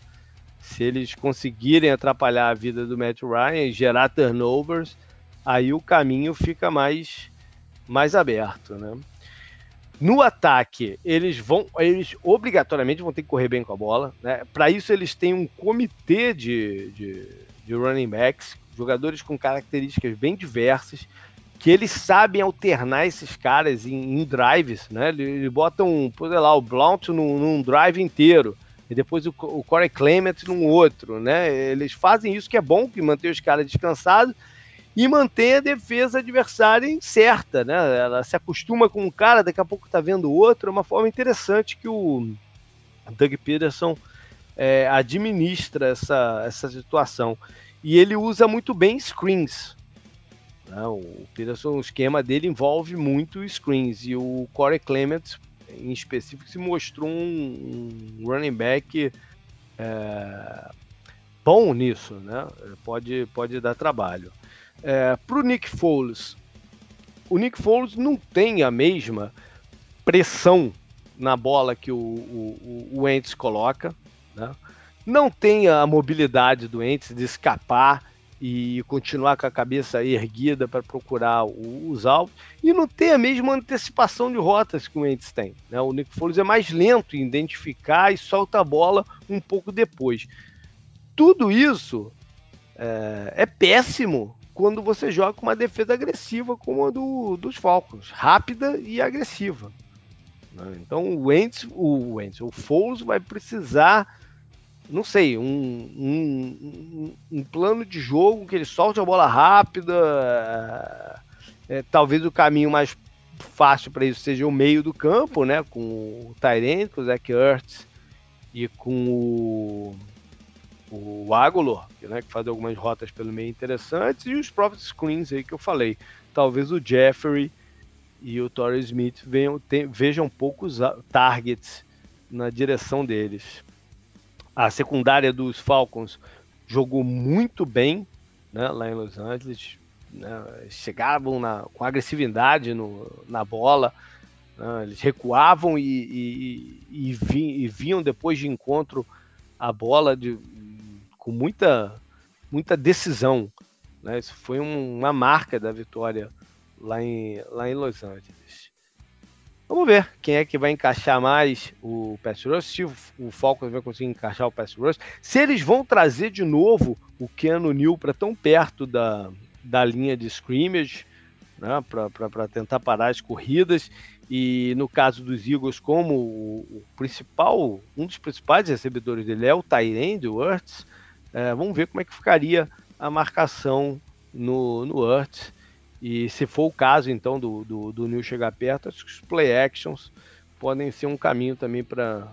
Se eles conseguirem atrapalhar a vida do Matt Ryan e gerar turnovers, aí o caminho fica mais, mais aberto, né? No ataque, eles vão, eles obrigatoriamente vão ter que correr bem com a bola, né? Para isso eles têm um comitê de, de, de running backs jogadores com características bem diversas, que eles sabem alternar esses caras em, em drives, né? Eles botam, sei lá, o Blount num, num drive inteiro, e depois o, o Corey Clement num outro, né? Eles fazem isso que é bom, que mantém os caras descansados, e mantém a defesa adversária certa, né? Ela se acostuma com um cara, daqui a pouco tá vendo outro, é uma forma interessante que o Doug Peterson é, administra essa, essa situação. E ele usa muito bem screens. Né? O Peterson, o esquema dele envolve muito screens. E o Corey Clement, em específico, se mostrou um, um running back é, bom nisso. Né? Pode, pode dar trabalho. É, Para o Nick Foles, o Nick Foles não tem a mesma pressão na bola que o, o, o coloca. Né? Não tem a mobilidade do Entes de escapar e continuar com a cabeça erguida para procurar os alvos. E não tem a mesma antecipação de rotas que o Entes tem. Né? O Nick Foles é mais lento em identificar e solta a bola um pouco depois. Tudo isso é, é péssimo quando você joga com uma defesa agressiva como a do, dos Falcons, rápida e agressiva. Né? Então o Wentz, o Wentz, o Foles vai precisar não sei, um, um, um, plano de jogo que ele solte a bola rápida. É, é, talvez o caminho mais fácil para isso seja o meio do campo, né? Com o Tyrant, com o Zach Ertz e com o, o né, que faz algumas rotas pelo meio interessantes, e os próprios screens aí que eu falei. Talvez o Jeffrey e o Torrey Smith venham, vejam poucos targets na direção deles. A secundária dos Falcons jogou muito bem né, lá em Los Angeles. Né, chegavam na, com agressividade no, na bola. Né, eles recuavam e, e, e, e, vinham depois de encontro a bola de, com muita, muita decisão. Né, isso foi um, uma marca da vitória lá em, lá em Los Angeles. Vamos ver quem é que vai encaixar mais o pass rush, se o Falcons vai conseguir encaixar o pass rush, se eles vão trazer de novo o Keanu Neal para tão perto da, da linha de scrimmage, né, para tentar parar as corridas, e no caso dos Eagles, como o, o principal, um dos principais recebedores dele é o Tyrande, o Ertz, é, vamos ver como é que ficaria a marcação no, no Ertz. E se for o caso, então, do, do, do Neil chegar perto, acho que os play actions podem ser um caminho também para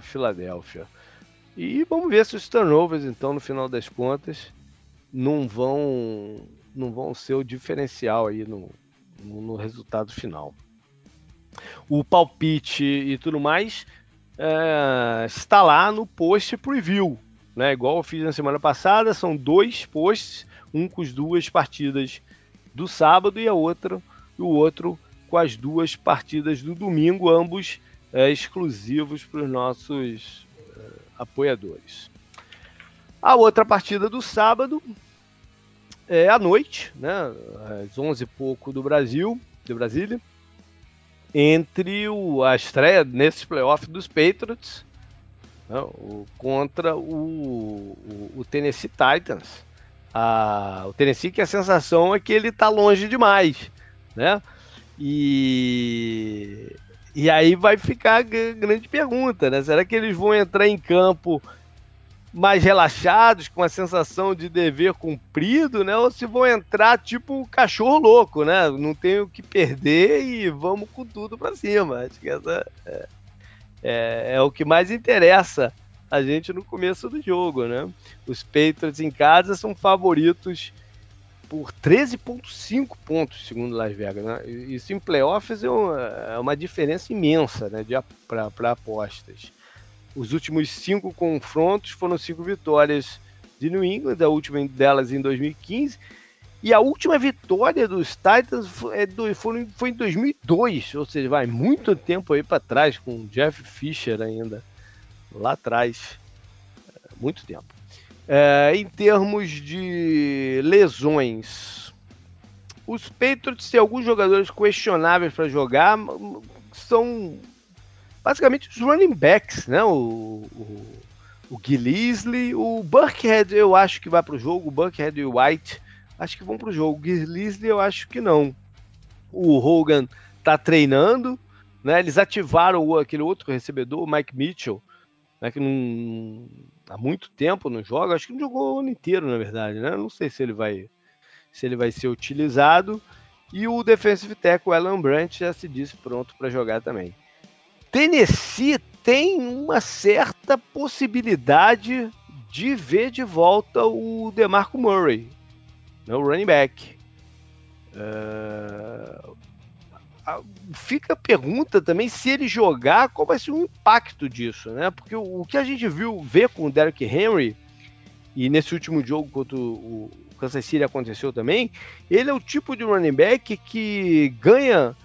Filadélfia. E vamos ver se os turnovers, então, no final das contas, não vão, não vão ser o diferencial aí no, no, no resultado final. O palpite e tudo mais é, está lá no post preview, né? Igual eu fiz na semana passada, são dois posts um com as duas partidas do sábado e a outra o outro com as duas partidas do domingo, ambos é, exclusivos para os nossos é, apoiadores. A outra partida do sábado é à noite, né, às 11 e pouco do Brasil, de Brasília, entre o, a estreia nesse playoff dos Patriots né, o, contra o, o, o Tennessee Titans a, o Tennessee que a sensação é que ele está longe demais, né? E, e aí vai ficar a grande pergunta, né? Será que eles vão entrar em campo mais relaxados, com a sensação de dever cumprido, né? Ou se vão entrar tipo cachorro louco, né? Não tenho o que perder e vamos com tudo para cima. Acho que essa é, é, é o que mais interessa a gente no começo do jogo, né? Os Patriots em casa são favoritos por 13,5 pontos, segundo Las Vegas. Né? Isso em playoffs é uma, é diferença imensa né, para apostas. Os últimos cinco confrontos foram cinco vitórias de New England, a última delas em 2015. E a última vitória dos Titans foi, é foi em 2002, ou seja, vai muito tempo aí para trás, com o Jeff Fisher ainda lá atrás, muito tempo. É, em termos de lesões, os Patriots têm alguns jogadores questionáveis para jogar, são basicamente os running backs, né? O, o, o Gillisley, o Buckhead eu acho que vai para o jogo, o Buckhead e o White acho que vão para o jogo, o Gillisley eu acho que não. O Hogan tá treinando, né? Eles ativaram aquele outro recebedor, o Mike Mitchell, né? que não, há muito tempo não joga, acho que não jogou o ano inteiro, na verdade, né? Não sei se ele vai se ele vai ser utilizado. E o defensive tackle Alan Brandt já se disse pronto para jogar também. Tennessee tem uma certa possibilidade de ver de volta o DeMarco Murray, né, o running back. Uh, fica a pergunta também se ele jogar, qual vai ser o impacto disso, né? Porque o, o que a gente viu ver com o Derrick Henry e nesse último jogo contra o, o Kansas City aconteceu também, ele é o tipo de running back que ganha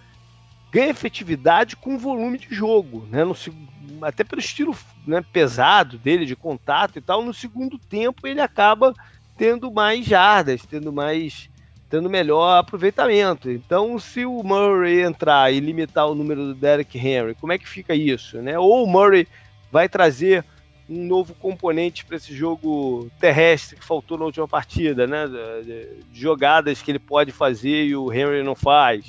ganha efetividade com volume de jogo, né? No, até pelo estilo né, pesado dele de contato e tal, no segundo tempo ele acaba tendo mais jardas, tendo mais tendo melhor aproveitamento. Então, se o Murray entrar e limitar o número do Derek Henry, como é que fica isso, né? Ou o Murray vai trazer um novo componente para esse jogo terrestre que faltou na última partida, né? Jogadas que ele pode fazer e o Henry não faz.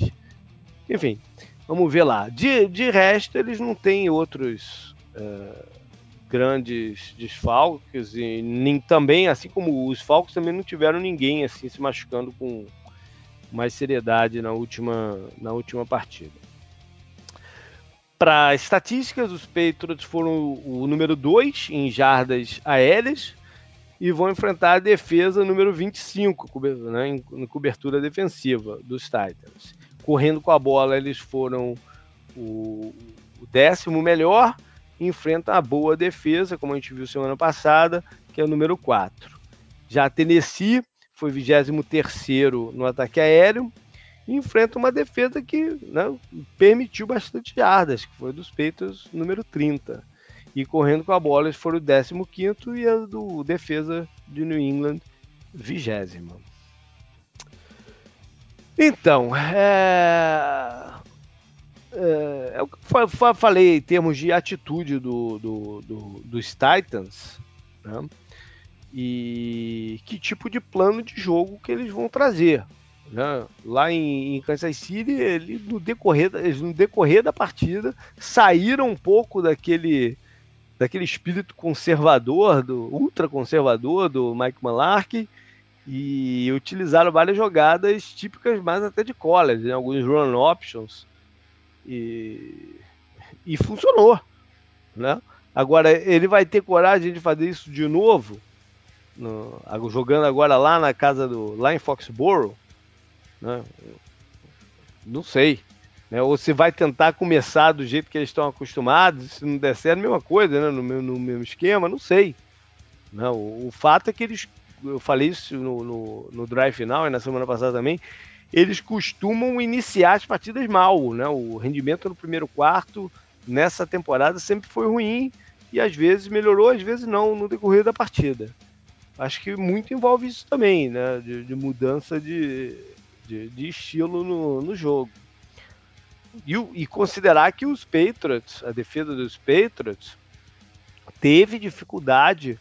Enfim, vamos ver lá. De, de resto, eles não têm outros uh, grandes desfalques e nem também, assim como os Falcons, também não tiveram ninguém assim se machucando com mais seriedade na última, na última partida. Para estatísticas, os Patriots foram o número 2 em jardas aéreas e vão enfrentar a defesa número 25 né, em cobertura defensiva dos Titans. Correndo com a bola, eles foram o, o décimo melhor enfrenta a boa defesa, como a gente viu semana passada, que é o número 4. Já a Tennessee foi 23 no ataque aéreo e enfrenta uma defesa que né, permitiu bastante jardas, que foi dos Peitos número 30. E correndo com a bola, eles foram o 15 e a do defesa de New England, 20. Então, é... É, é eu falei em termos de atitude do, do, do, dos Titans, né? E que tipo de plano de jogo que eles vão trazer. Né? Lá em, em, Kansas City, ele, no, decorrer, eles, no decorrer da partida, saíram um pouco daquele, daquele espírito conservador, do ultra conservador do Mike Malarkey, e utilizaram várias jogadas típicas mais até de college, né? alguns run options, e, e funcionou. Né? Agora, ele vai ter coragem de fazer isso de novo, no, jogando agora lá na casa do. lá em Foxborough? Né? Não sei. Né? Ou se vai tentar começar do jeito que eles estão acostumados, se não der certo, mesma coisa, né? no, no mesmo esquema, não sei. Não, o, o fato é que eles. Eu falei isso no, no, no drive final e na semana passada também eles costumam iniciar as partidas mal, né? O rendimento no primeiro quarto nessa temporada sempre foi ruim e às vezes melhorou, às vezes não no decorrer da partida. Acho que muito envolve isso também, né? De, de mudança de, de, de, estilo no, no jogo. E, e considerar que os Patriots, a defesa dos Patriots, teve dificuldade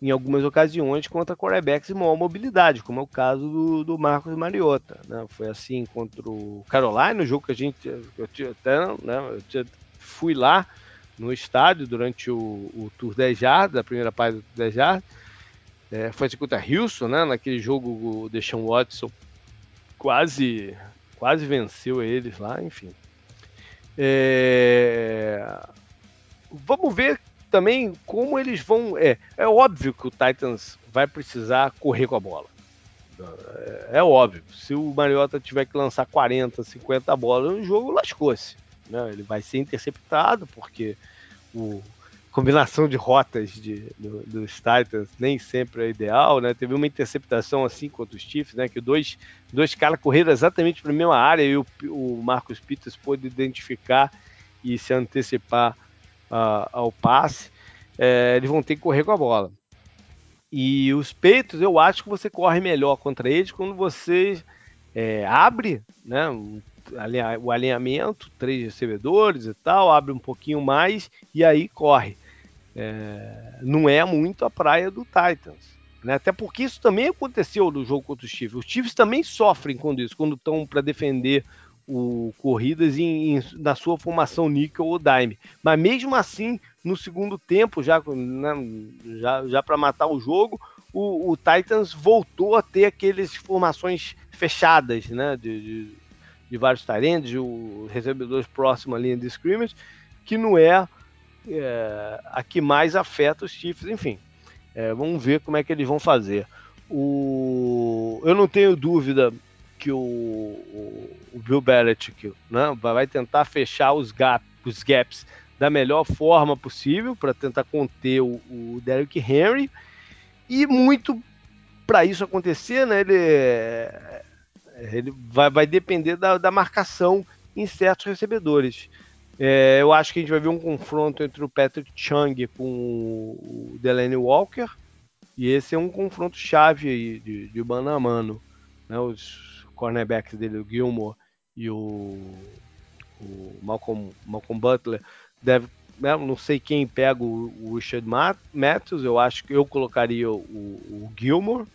em algumas ocasiões contra quarterbacks de maior mobilidade, como é o caso do, do Marcos Mariota. Né? Foi assim contra o Carolina, no jogo que a gente. Eu tinha até, né, eu tinha, fui lá no estádio durante o, o Tour 10 Yards, a primeira parte do Tour 10 Yards. É, foi assim contra Houston, né? Naquele jogo o Deshaun Watson quase, quase venceu eles lá, enfim. É... Vamos ver também como eles vão. É, é óbvio que o Titans vai precisar correr com a bola. É, é óbvio. Se o Mariota tiver que lançar 40, 50 bolas no jogo, lascou-se. Né? Ele vai ser interceptado, porque o combinação de rotas de, do, dos Titans nem sempre é ideal, né? Teve uma interceptação assim contra os Chiefs, né? Que dois, dois caras correram exatamente para a mesma área e o, o Marcos Peters pôde identificar e se antecipar ao passe, é, eles vão ter que correr com a bola. E os peitos, eu acho que você corre melhor contra eles quando você é, abre né, o alinhamento, três recebedores e tal, abre um pouquinho mais e aí corre. é, não é muito a praia do Titans. Né? Até porque isso também aconteceu no jogo contra os Chiefs. Os Chiefs também sofrem quando isso, quando estão para defender o corridas em, em, na sua formação níquel ou dime. Mas mesmo assim, no segundo tempo, já, né, já, já para matar o jogo, o, o, Titans voltou a ter aquelas formações fechadas, né, de, de, de vários talentos, os recebedores próximos à linha de scrimmage, que não é, é, a que mais afeta os Chiefs, enfim. É, vamos ver como é que eles vão fazer. O... Eu não tenho dúvida que o, o, o Bill Belichick né, vai tentar fechar os, gap, os gaps da melhor forma possível para tentar conter o, o Derrick Henry e muito para isso acontecer, né, ele, ele vai, vai depender da, da marcação em certos recebedores. É, eu acho que a gente vai ver um confronto entre o Patrick Chung com o Delaney Walker e esse é um confronto chave aí de, de mano a mano. Né, os, cornerbacks dele, o Gilmore e o, o Malcolm, Malcolm Butler, deve, né, não sei quem pega o, o Richard Matthews, eu acho que eu colocaria o, o Gilmore.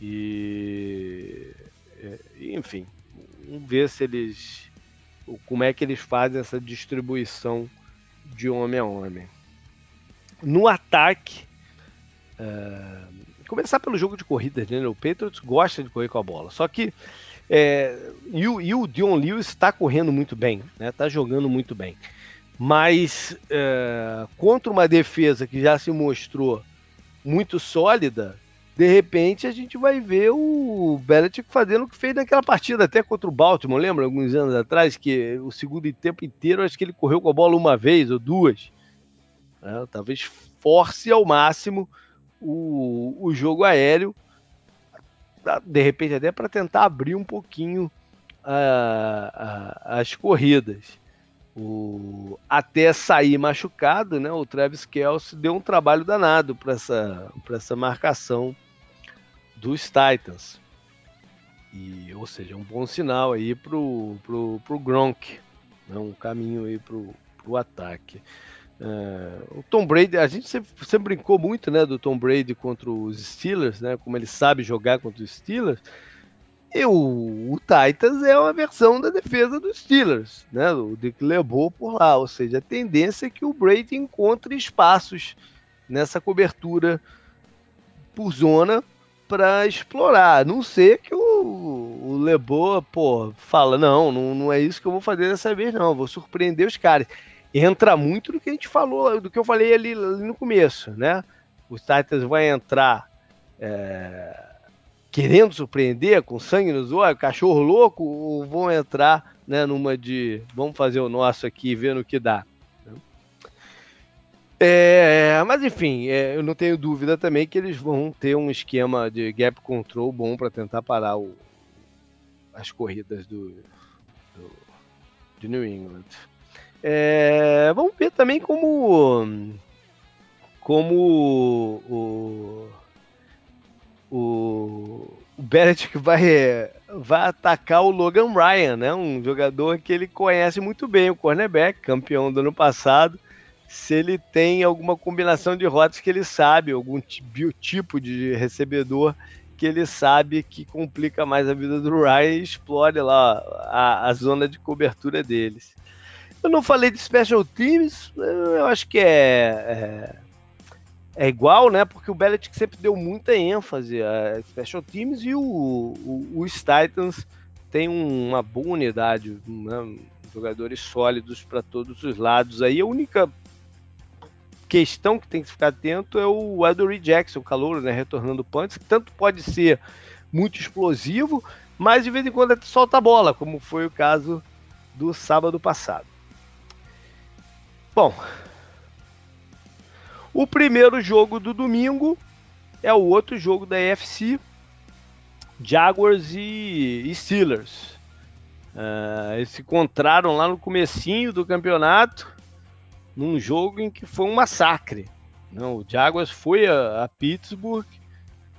E, enfim, vamos ver se eles. Como é que eles fazem essa distribuição de homem a homem. No ataque, uh, começar pelo jogo de corrida, né? O Patriots gosta de correr com a bola. Só que é, e, o, e o Dion Lewis está correndo muito bem, né? Está jogando muito bem. Mas é, contra uma defesa que já se mostrou muito sólida, de repente a gente vai ver o Belichick fazendo o que fez naquela partida até contra o Baltimore, lembra? Alguns anos atrás, que o segundo tempo inteiro acho que ele correu com a bola uma vez ou duas. Né? Talvez force ao máximo o, o jogo aéreo, de repente até para tentar abrir um pouquinho a, a, as corridas. O, até sair machucado, né, o Travis Kelce deu um trabalho danado para essa, essa marcação dos Titans. E, ou seja, um bom sinal aí pro, pro, pro Gronk, né, um caminho aí pro, pro ataque. Uh, o Tom Brady, a gente sempre, sempre, brincou muito, né, do Tom Brady contra os Steelers, né, como ele sabe jogar contra os Steelers. E o, o Titans é uma versão da defesa dos Steelers, né, o Dick LeBeau por lá, ou seja, a tendência é que o Brady encontre espaços nessa cobertura por zona para explorar, a não ser que o, o pô, fala, não, não, não é isso que eu vou fazer dessa vez não, vou surpreender os caras entra muito do que a gente falou, do que eu falei ali, ali no começo, né? Os Titans vão entrar é, querendo surpreender, com sangue nos olhos, cachorro louco, ou vão entrar né, numa de vamos fazer o nosso aqui, vendo o que dá. É, mas enfim, é, eu não tenho dúvida também que eles vão ter um esquema de gap control bom para tentar parar o, as corridas do, do, de New England. É, vamos ver também como como o, o, o Belichick vai, vai atacar o Logan Ryan, né? um jogador que ele conhece muito bem, o cornerback, campeão do ano passado. Se ele tem alguma combinação de rotas que ele sabe, algum biotipo de recebedor que ele sabe que complica mais a vida do Ryan e explore lá a, a zona de cobertura deles. Eu não falei de special teams, eu acho que é, é, é igual, né? Porque o Belichick sempre deu muita ênfase a special teams e o, o, os Titans têm uma boa unidade, né? jogadores sólidos para todos os lados. Aí a única questão que tem que ficar atento é o Adoree Jackson, calor, né? Retornando punts, que tanto pode ser muito explosivo, mas de vez em quando solta a bola, como foi o caso do sábado passado. Bom, o primeiro jogo do domingo é o outro jogo da AFC, Jaguars e, e Steelers. Uh, eles se encontraram lá no comecinho do campeonato, num jogo em que foi um massacre. Não, o Jaguars foi a, a Pittsburgh,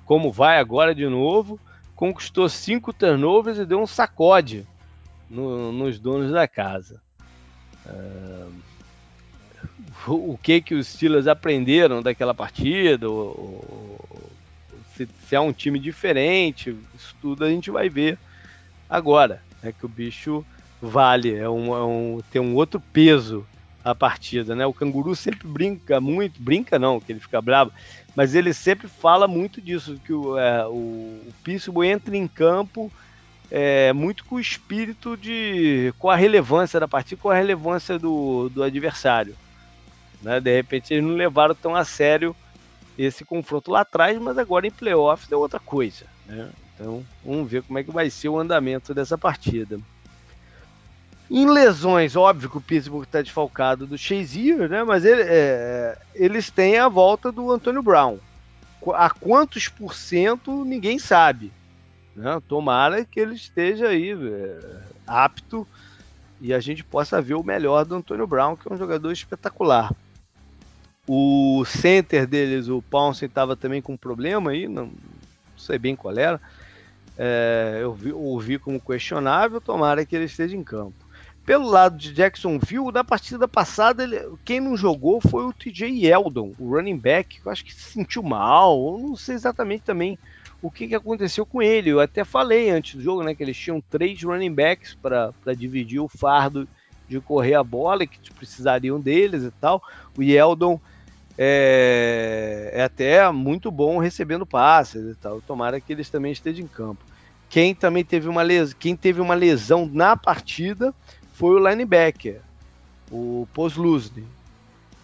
como vai agora de novo, conquistou cinco turnovers e deu um sacode no, nos donos da casa. Uh, o que que os Steelers aprenderam daquela partida, se, se é um time diferente, isso tudo a gente vai ver agora. É que o bicho vale, é um, é um, tem um outro peso a partida, né? O canguru sempre brinca muito, brinca não, que ele fica bravo, mas ele sempre fala muito disso, que o, é, o, o entra em campo é, muito com o espírito de. com a relevância da partida, com a relevância do, do adversário. Né? De repente eles não levaram tão a sério esse confronto lá atrás, mas agora em playoffs é outra coisa. Né? Então vamos ver como é que vai ser o andamento dessa partida. Em lesões, óbvio que o Pittsburgh está desfalcado do Shazier, né? Mas ele, é, eles têm a volta do Antônio Brown. A quantos por cento ninguém sabe. Né? Tomara que ele esteja aí é, apto e a gente possa ver o melhor do Antônio Brown, que é um jogador espetacular. O center deles, o Pounce, estava também com um problema aí, não, sei bem qual era. É, eu vi, ouvi como questionável, tomara que ele esteja em campo. Pelo lado de Jacksonville, na partida passada, ele, quem não jogou foi o TJ Eldon, o running back, que eu acho que se sentiu mal, eu não sei exatamente também o que, que aconteceu com ele. Eu até falei antes do jogo, né, que eles tinham três running backs para dividir o fardo de correr a bola, que precisariam deles e tal. O Eldon é, é até muito bom recebendo passes e tal. Tomara que eles também estejam em campo. Quem também teve uma lesão, quem teve uma lesão na partida foi o linebacker, o Poslusny.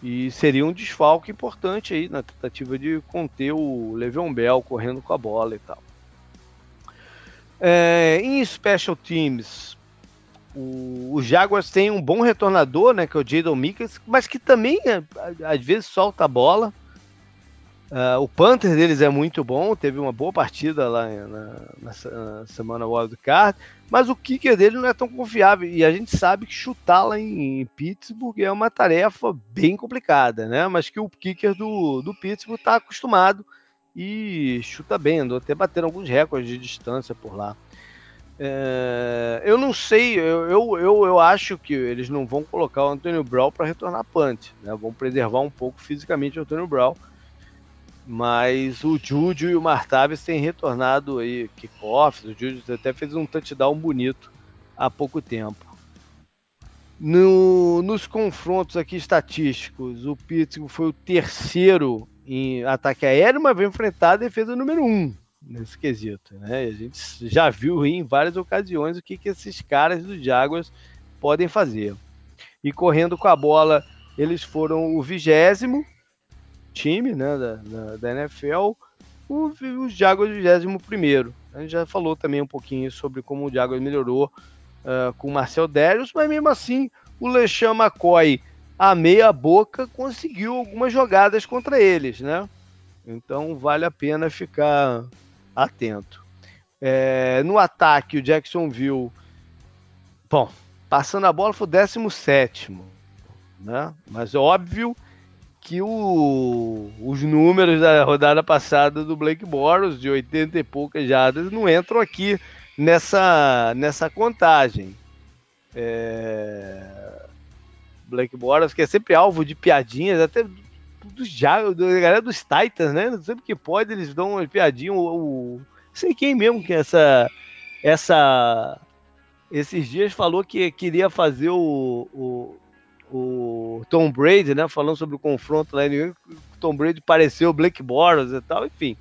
E seria um desfalque importante aí na tentativa de conter o Le'Veon Bell correndo com a bola e tal. É, em Special Teams, o, o, Jaguars tem um bom retornador, né, que é o Jadon Mickens, mas que também é, às vezes solta a bola. Uh, o Panther deles é muito bom, teve uma boa partida lá na, na, na semana Wild Card, mas o kicker dele não é tão confiável e a gente sabe que chutar lá em, em Pittsburgh é uma tarefa bem complicada, né? Mas que o kicker do, do Pittsburgh está acostumado e chuta bem, andou até batendo alguns recordes de distância por lá. É, eu não sei, eu, eu, eu, eu, acho que eles não vão colocar o Antônio Brown para retornar punt, né? Vão preservar um pouco fisicamente o Antônio Brown mas o Júlio e o Martavis têm retornado aí kickoffs. O Júlio até fez um touchdown bonito há pouco tempo. No, nos confrontos aqui estatísticos, o Pittsburgh foi o terceiro em ataque aéreo, mas vai enfrentar a defesa número um nesse quesito. Né? A gente já viu em várias ocasiões o que, que esses caras do Jaguars podem fazer. E correndo com a bola, eles foram o vigésimo time né, da, da, da NFL, o, o Jaguars 21 A gente já falou também um pouquinho sobre como o Jaguars melhorou uh, com o Marcel Darius, mas mesmo assim o LeSean McCoy, a meia boca, conseguiu algumas jogadas contra eles, né? Então vale a pena ficar atento. É, no ataque, o Jacksonville, bom, passando a bola foi o 17, né? Mas óbvio que o, os números da rodada passada do Blake Boros, de 80 e poucas jardas, não entram aqui nessa, nessa contagem. É... Blake Boros, que é sempre alvo de piadinhas, até dos da galera dos Titans, né? Sempre que pode, eles dão uma piadinha. O, o, sei quem mesmo que essa. essa esses dias falou que queria fazer o, o o Tom Brady, né? Falando sobre o confronto lá em Tom Brady pareceu o Blake Boros e tal, enfim.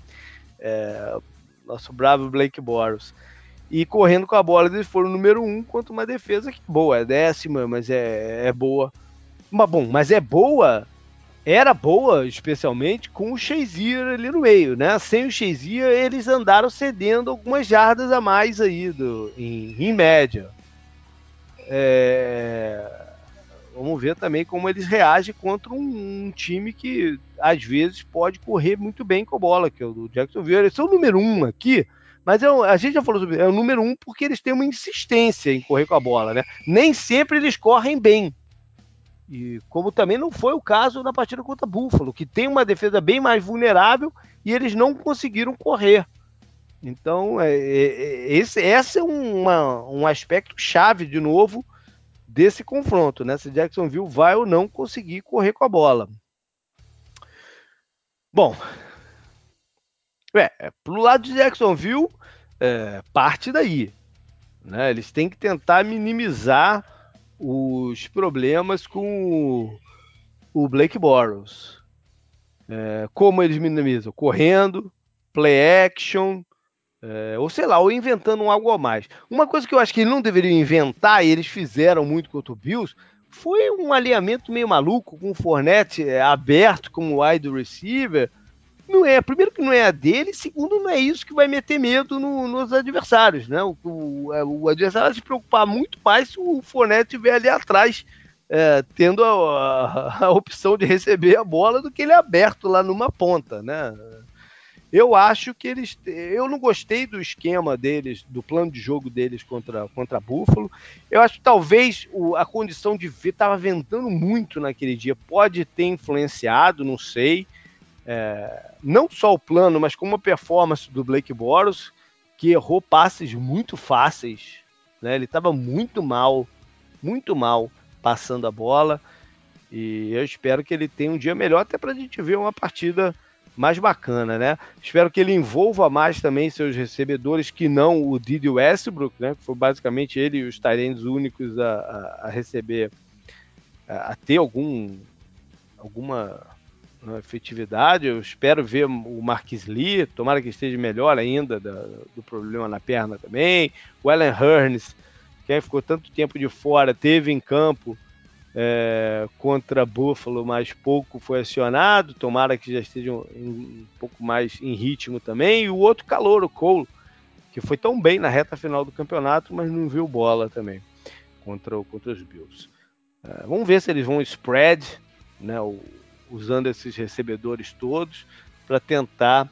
É, nosso bravo Blake Boros. E correndo com a bola, eles foram número um contra uma defesa que boa, é décima, mas é, é boa. Mas bom, mas é boa, era boa, especialmente com o Shazier ali no meio, né? Sem o Shazier, eles andaram cedendo algumas jardas a mais aí do, em, em média. É, Vamos ver também como eles reagem contra um, um, time que às vezes pode correr muito bem com a bola, que é o do Jacksonville. Eles são o número um aqui, mas é, a gente já falou sobre é o número um porque eles têm uma insistência em correr com a bola, né? Nem sempre eles correm bem. E como também não foi o caso na partida contra Buffalo, que tem uma defesa bem mais vulnerável e eles não conseguiram correr. Então, é, é, esse, esse é uma, um aspecto chave, de novo, desse confronto, né? Se Jacksonville vai ou não conseguir correr com a bola. Bom, é, é pro lado de Jacksonville, é, parte daí. Né? Eles têm que tentar minimizar os problemas com o Blake Bortles. É, como eles minimizam? Correndo, play action, é, ou sei lá, ou inventando algo a mais. Uma coisa que eu acho que eles não deveriam inventar, e eles fizeram muito contra o Bills, foi um alinhamento meio maluco, com o Fournette é, aberto como wide receiver, não é, primeiro que não é a dele, segundo não é isso que vai meter medo no, nos adversários, né? O, o, é, o, adversário vai se preocupar muito mais se o Fournette estiver ali atrás, é, tendo a, a, a, opção de receber a bola do que ele aberto lá numa ponta, né? Eu acho que eles. Eu não gostei do esquema deles, do plano de jogo deles contra, contra Buffalo. Eu acho que talvez o, a condição de ver estava ventando muito naquele dia. Pode ter influenciado, não sei é, não só o plano, mas como a performance do Blake Boros, que errou passes muito fáceis. Né? Ele estava muito mal, muito mal passando a bola. E eu espero que ele tenha um dia melhor, até para a gente ver uma partida mais bacana, né? Espero que ele envolva mais também seus recebedores que não o Didi Westbrook, né? Que foi basicamente ele e os Tyrants únicos a, a, a receber, a, a, ter algum alguma na efetividade. Eu espero ver o Marquis Lee, tomara que esteja melhor ainda da, do problema na perna também. O Ellen Hearns, que ficou tanto tempo de fora, teve em campo é, contra Buffalo, mas pouco foi acionado. Tomara que já esteja um, um, pouco mais em ritmo também. E o outro calor, o Cole, que foi tão bem na reta final do campeonato, mas não viu bola também contra, contra os Bills. É, vamos ver se eles vão spread, né, o, usando esses recebedores todos para tentar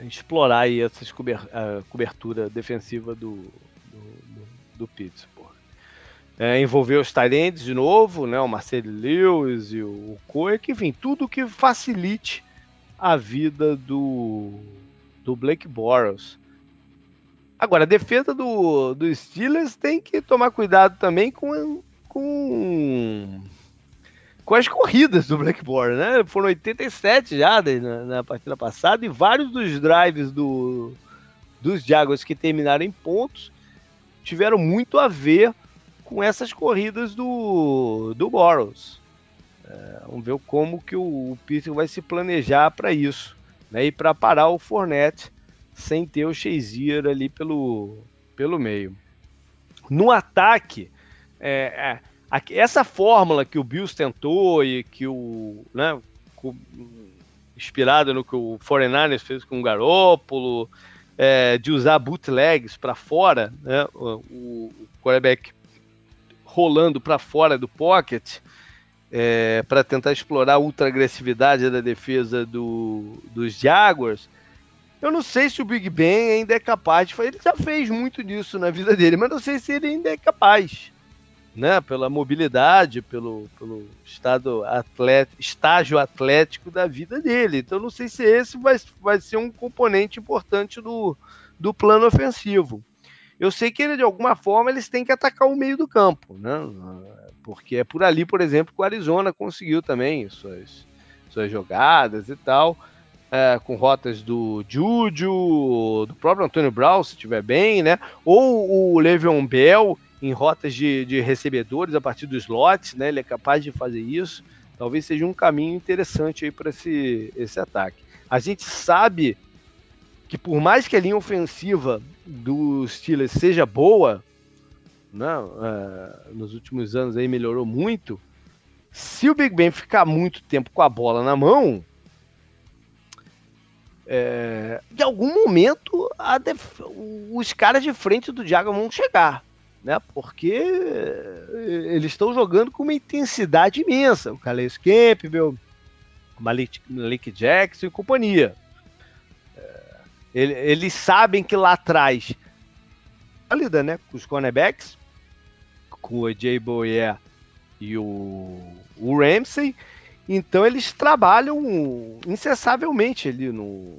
explorar aí essa cobertura defensiva do, do, do, Pittsburgh. É, envolver os Tyrants de novo, né, o Marcelo Lewis e o Coek, enfim, tudo que facilite a vida do, do Blake Bortles. Agora, a defesa do, do Steelers tem que tomar cuidado também com, com com as corridas do Blackboard, né? Foram 87 já na, na, partida passada e vários dos drives do, dos Jaguars que terminaram em pontos tiveram muito a ver com essas corridas do, do Boros. É, vamos ver como que o, o Peter vai se planejar para isso, né? E para parar o Fornette sem ter o Shazier ali pelo, pelo meio. No ataque, é, é, essa fórmula que o Bills tentou e que o. Né, inspirado no que o 49ers fez com o Garópolo, é, de usar bootlegs para fora, né, o, quarterback rolando para fora do pocket, é, para tentar explorar a ultra agressividade da defesa do, dos Jaguars. Eu não sei se o Big Ben ainda é capaz de fazer. Ele já fez muito disso na vida dele, mas não sei se ele ainda é capaz né, pela mobilidade, pelo, pelo estado atlet, estágio atlético da vida dele. Então não sei se esse vai, vai ser um componente importante do, do plano ofensivo. Eu sei que ele, de alguma forma eles têm que atacar o meio do campo, né? Porque é por ali, por exemplo, que o Arizona conseguiu também suas, suas jogadas e tal. É, com rotas do Juju, do próprio Antônio Brown, se estiver bem, né? Ou o Le'Veon Bell, em rotas de, de recebedores a partir dos slots, né? Ele é capaz de fazer isso. Talvez seja um caminho interessante aí para esse, esse ataque. A gente sabe que por mais que a linha ofensiva dos Steelers seja boa, né, uh, nos últimos anos aí melhorou muito, se o Big Ben ficar muito tempo com a bola na mão, é, em algum momento os caras de frente do Diago vão chegar né? Porque eles estão jogando com uma intensidade imensa. O Calais Campbell, o Malik, Jackson e companhia. É, eles sabem que lá atrás, válida, né? Com os cornerbacks, com o Jay Boyer e o, o Ramsey. Então eles trabalham incessavelmente ali no,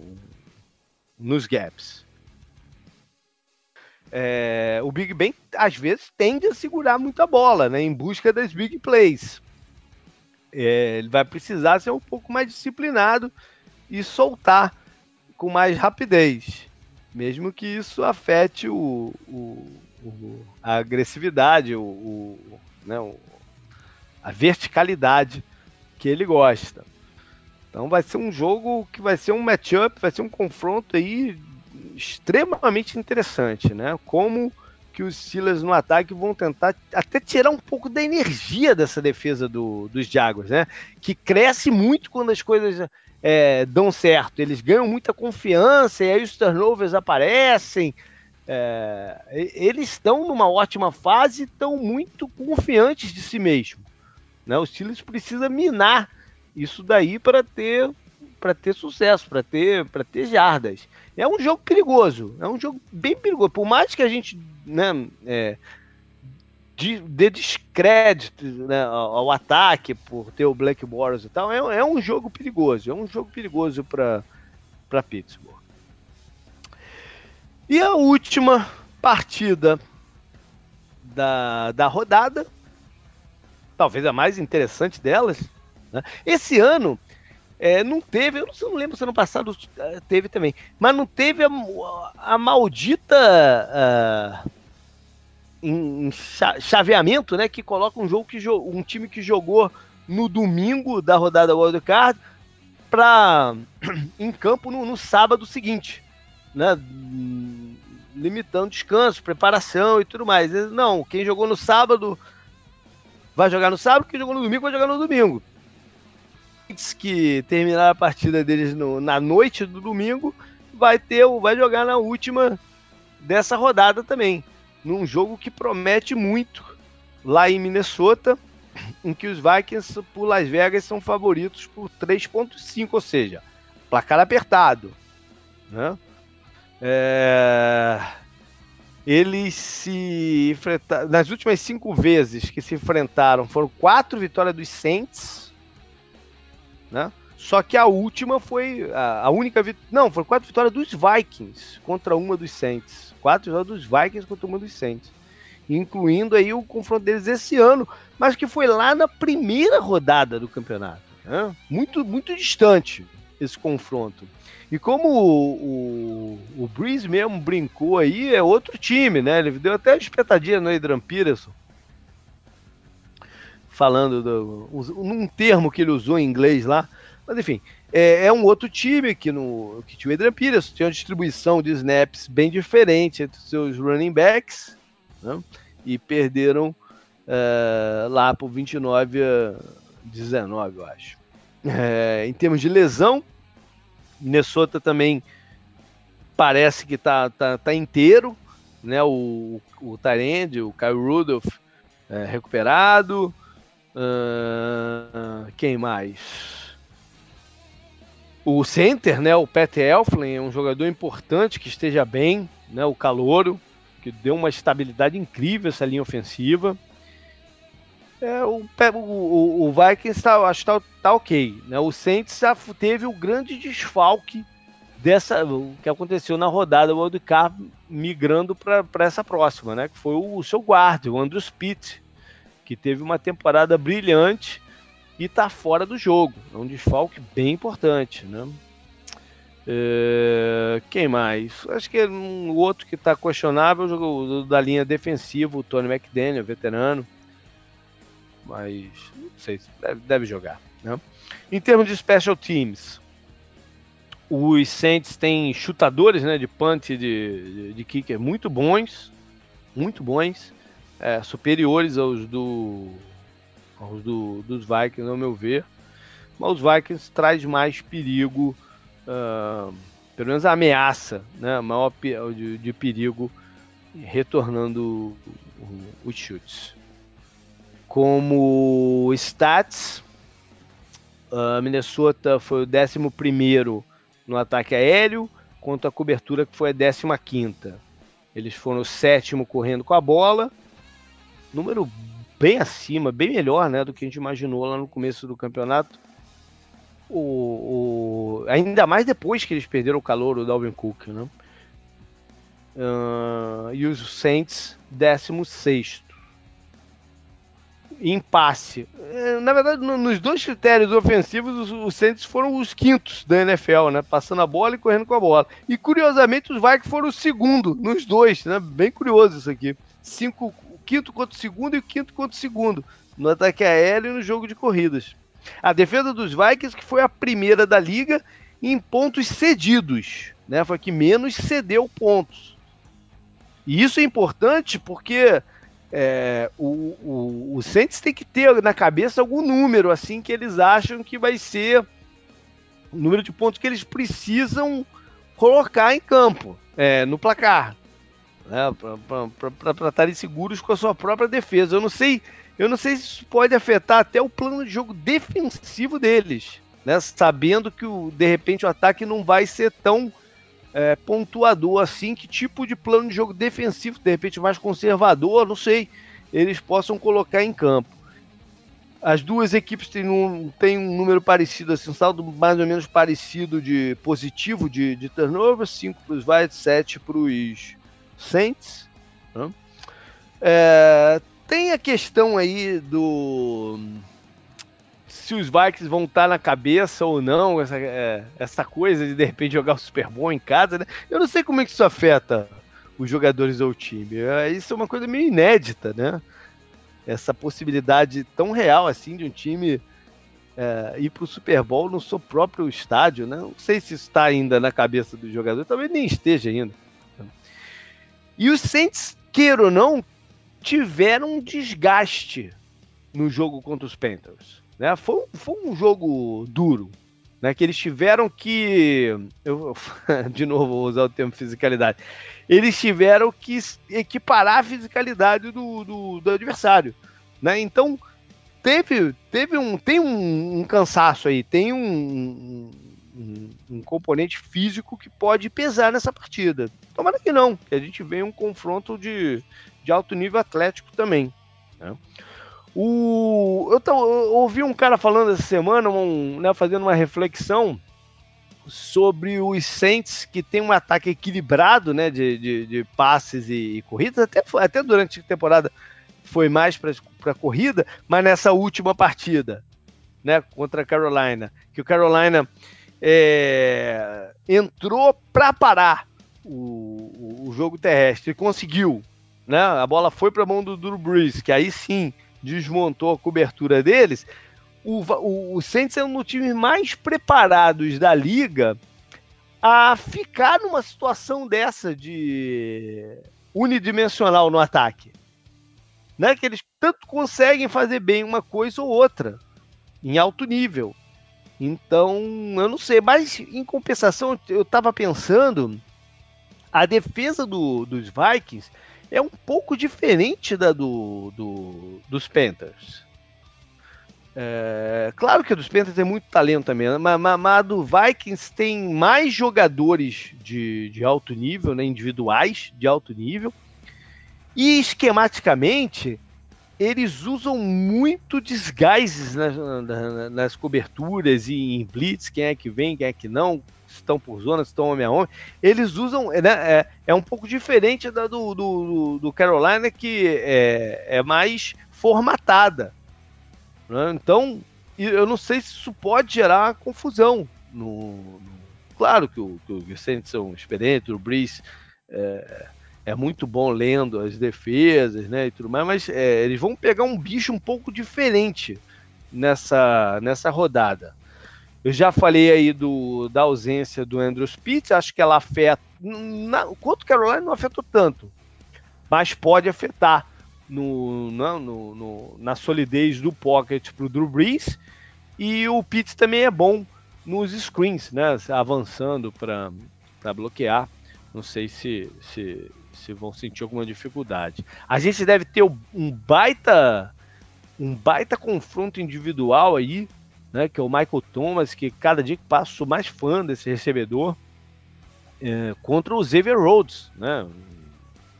nos gaps. É, o Big Ben às vezes tende a segurar muita bola, né, em busca das big plays. É, ele vai precisar ser um pouco mais disciplinado e soltar com mais rapidez, mesmo que isso afete o, o, o a agressividade, o, né, a verticalidade que ele gosta. Então vai ser um jogo que vai ser um matchup, vai ser um confronto aí extremamente interessante, né? Como que os Steelers no ataque vão tentar até tirar um pouco da energia dessa defesa do, dos Jaguars, né? Que cresce muito quando as coisas é, dão certo. Eles ganham muita confiança e aí os turnovers aparecem. É, eles estão numa ótima fase, estão muito confiantes de si mesmo. Né? O Steelers precisa minar isso daí para ter para ter sucesso, para ter para ter jardas. É um jogo perigoso, é um jogo bem perigoso. Por mais que a gente né, é, de, dê descrédito né, ao, ao, ataque por ter o Black Boros e tal, é, é um jogo perigoso, é um jogo perigoso para Pittsburgh. E a última partida da, da rodada, talvez a mais interessante delas, né? esse ano é, não teve, eu não, não, lembro se ano passado é, teve também, mas não teve a, a maldita uh, em, em chaveamento, né? Que coloca um jogo que um time que jogou no domingo da rodada World Card para em campo no, no, sábado seguinte, né? Limitando descanso, preparação e tudo mais. Não, quem jogou no sábado vai jogar no sábado, quem jogou no domingo vai jogar no domingo que terminar a partida deles no, na noite do domingo, vai ter, vai jogar na última dessa rodada também, num jogo que promete muito lá em Minnesota, em que os Vikings por Las Vegas são favoritos por 3.5, ou seja, placar apertado, né? É... Eles se enfrentaram nas últimas cinco vezes que se enfrentaram foram quatro vitórias dos Saints né? Só que a última foi a, a única vitória. Não, foram quatro vitórias dos Vikings contra uma dos Saints. Quatro vitórias dos Vikings contra uma dos Saints. Incluindo aí o confronto deles esse ano, mas que foi lá na primeira rodada do campeonato. Né? Muito, muito distante esse confronto. E como o, o, o Breeze mesmo brincou aí, é outro time, né? Ele deu até uma espetadinha no Adrian Peterson falando do, num termo que ele usou em inglês lá. Mas enfim, é, é um outro time que, no, que tinha o Adrian Peterson, tinha uma distribuição de snaps bem diferente entre seus running backs, né? e perderam uh, lá por 29 a 19, eu acho. É, em termos de lesão, Minnesota também parece que tá, tá, tá inteiro, né? O, o Tyrande, o Kyle Rudolph é, recuperado, Uh, quem mais? O center, né? O Pat Elflin é um jogador importante que esteja bem, né? O calouro, que deu uma estabilidade incrível essa linha ofensiva. É, o, o, o Vikings tá, acho que tá, tá, ok. Né? O Saints já teve o grande desfalque dessa o que aconteceu na rodada o Cup migrando para essa próxima, né? Que foi o seu guarda, o Andrew Pitt, que teve uma temporada brilhante e está fora do jogo. É um desfalque bem importante, né? É, quem mais? Acho que é um outro que está questionável, o da linha defensiva, o Tony McDaniel, veterano. Mas não sei, deve, deve jogar. Né? Em termos de special teams, os Saints têm chutadores né, de punt de, de, de kicker muito bons. Muito bons é, superiores aos do aos do, dos Vikings, ao meu ver. Mas os Vikings traz mais perigo, uh, pelo menos a ameaça, né, maior de, de perigo retornando os chutes. Como stats, a Minnesota foi o 11 no ataque aéreo, contra a cobertura que foi a 15. Eles foram o sétimo correndo com a bola número bem acima, bem melhor né, do que a gente imaginou lá no começo do campeonato. O, o, ainda mais depois que eles perderam o calor do Dalvin Cook. Né? uh, e os Saints 16 em passe. É, na verdade, nos dois critérios ofensivos, os, os Saints foram os quintos da NFL, né? Passando a bola e correndo com a bola. E curiosamente, os Vikings foram o segundo nos dois, né? Bem curioso isso aqui. Cinco, quinto contra o segundo e o quinto contra o segundo. No ataque aéreo e no jogo de corridas. A defesa dos Vikings, que foi a primeira da liga em pontos cedidos, né? Foi que menos cedeu pontos. E isso é importante porque é, o, o, o Saints tem que ter na cabeça algum número assim que eles acham que vai ser o número de pontos que eles precisam colocar em campo, é, no placar, né, para estarem seguros com a sua própria defesa. Eu não sei, eu não sei se isso pode afetar até o plano de jogo defensivo deles, né, sabendo que o, de repente o ataque não vai ser tão é, pontuador assim, que tipo de plano de jogo defensivo, de repente mais conservador, não sei, eles possam colocar em campo. As duas equipes têm um, têm um número parecido, assim, um saldo mais ou menos parecido de positivo de, de turnover, 5 para os Vikings, 7 para os Saints. Né? É, tem a questão aí do se os Vikings vão estar na cabeça ou não, essa, é, essa coisa de de repente jogar o Super Bowl em casa, né? Eu não sei como é que isso afeta os jogadores ou o time. É, isso é uma coisa meio inédita, né? Essa possibilidade tão real assim de um time é, ir para o Super Bowl no seu próprio estádio, né? Não sei se está ainda na cabeça do jogador, talvez nem esteja ainda. E os Saints, queira ou não, tiveram um desgaste no jogo contra os Panthers. Né? Foi, foi um jogo duro, né? Que eles tiveram que. Eu, de novo, vou usar o termo fisicalidade. Eles tiveram que equiparar a fisicalidade do, do, do adversário. Né? Então, teve, teve um, tem um, um cansaço aí, tem um, um, componente físico que pode pesar nessa partida. Tomara que não, que a gente venha um confronto de, de alto nível atlético também. Né? O, eu, tô, eu, ouvi um cara falando essa semana, um, né, fazendo uma reflexão sobre os Saints que tem um ataque equilibrado né, de, de, de passes e, e, corridas, até, até durante a temporada foi mais para corrida, mas nessa última partida né, contra a Carolina, que o Carolina é, entrou para parar o, o, jogo terrestre conseguiu. Né, a bola foi para a mão do Drew Brees, que aí sim desmontou a cobertura deles, o, o, o Saints é um dos times mais preparados da liga a ficar numa situação dessa de unidimensional no ataque. Né? Que eles tanto conseguem fazer bem uma coisa ou outra em alto nível. Então, eu não sei, mas em compensação, eu estava pensando, a defesa do, dos Vikings é um pouco diferente da do, do dos Panthers. É, claro que a dos Panthers tem muito talento também, né? mas, mas, mas, a do Vikings tem mais jogadores de, de alto nível, né, individuais de alto nível, e esquematicamente eles usam muito desguises nas, nas, nas, coberturas e em blitz, quem é que vem, quem é que não, estão por zona, estão homem a homem, eles usam, né, é, é um pouco diferente da do, do, do Carolina, que é, é mais formatada. Né? Então, eu não sei se isso pode gerar confusão. No, no... Claro que o, que o Vicente são experientes, o Brice é, é, muito bom lendo as defesas né, e tudo mais, mas é, eles vão pegar um bicho um pouco diferente nessa, nessa rodada. Eu já falei aí do, da ausência do Andrew Spitz, acho que ela afeta. Na, quanto Carolina não afetou tanto, mas pode afetar no, no, no na solidez do pocket para o Drew Brees. E o Pitts também é bom nos screens, né? Avançando para bloquear. Não sei se, se, se vão sentir alguma dificuldade. A gente deve ter um baita um baita confronto individual aí né, que é o Michael Thomas, que cada dia que passa sou mais fã desse recebedor, é, contra o Xavier Rhodes, né,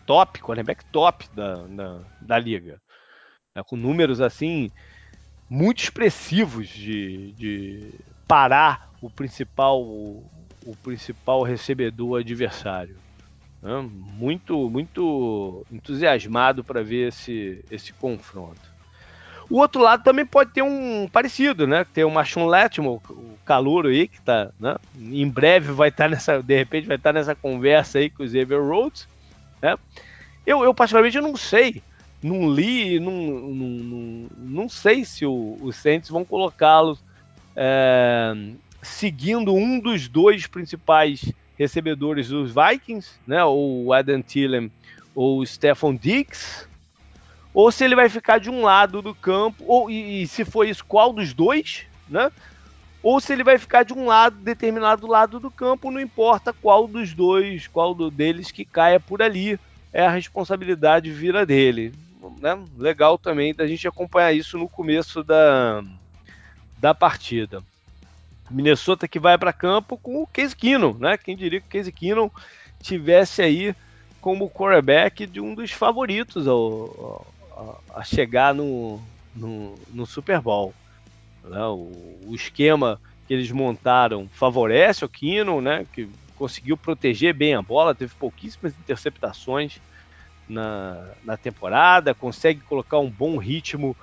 top, quarterback top da, da, da liga, né, com números assim muito expressivos de, de parar o principal o principal recebedor adversário. Né? Muito, muito entusiasmado para ver esse, esse confronto. O outro lado também pode ter um parecido, né? Tem o Machon Letmo, o calouro aí, que tá, né? Em breve vai estar tá nessa, de repente vai estar tá nessa conversa aí com o Xavier Rhodes, né? Eu, eu particularmente não sei, não li, não, não, não, não sei se o, os Saints vão colocá-los é, seguindo um dos dois principais recebedores dos Vikings, né? Ou o Adam Thielen ou o Stephon Diggs, ou se ele vai ficar de um lado do campo, ou e, e, se for isso, qual dos dois, né? Ou se ele vai ficar de um lado, determinado lado do campo, não importa qual dos dois, qual do, deles que caia por ali, é a responsabilidade vira dele. Né? Legal também da gente acompanhar isso no começo da, da partida. Minnesota que vai para campo com o Case Keenum, né? Quem diria que o Case Keenum tivesse aí como quarterback de um dos favoritos ao, a, chegar no, no, no, Super Bowl. Né? O, o, esquema que eles montaram favorece o Kino, né? que conseguiu proteger bem a bola, teve pouquíssimas interceptações na, na temporada, consegue colocar um bom ritmo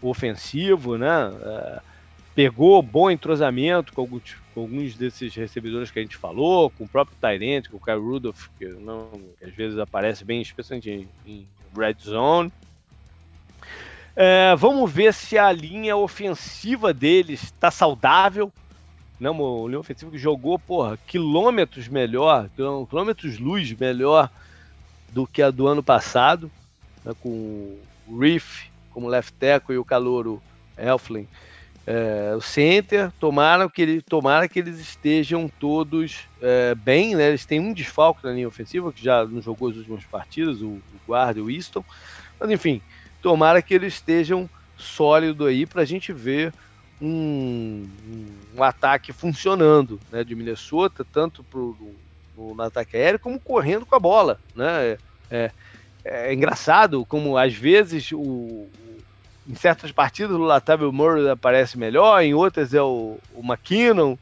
ofensivo, né? É, pegou bom entrosamento com alguns, com alguns, desses recebedores que a gente falou, com o próprio Tyrant, com o Kyle Rudolph, que, não, às vezes aparece bem, especialmente em, em red zone. É, vamos ver se a linha ofensiva deles está saudável. Não, o linha ofensiva que jogou, porra, quilômetros melhor, quilômetros luz melhor do que a do ano passado, né, com o Reef como left tackle e o calouro Elflin. É, o center, tomara que, ele, tomara que eles estejam todos é, bem, né? Eles têm um desfalque na linha ofensiva, que já não jogou as últimas partidas, o, o guarda e o Easton. Mas enfim, tomara que eles estejam sólido aí para a gente ver um, um, ataque funcionando né, de Minnesota, tanto pro, no, no, ataque aéreo como correndo com a bola. Né? É, é, é engraçado como às vezes o, em certas partidas o Latavio Murray aparece melhor, em outras é o, o McKinnon.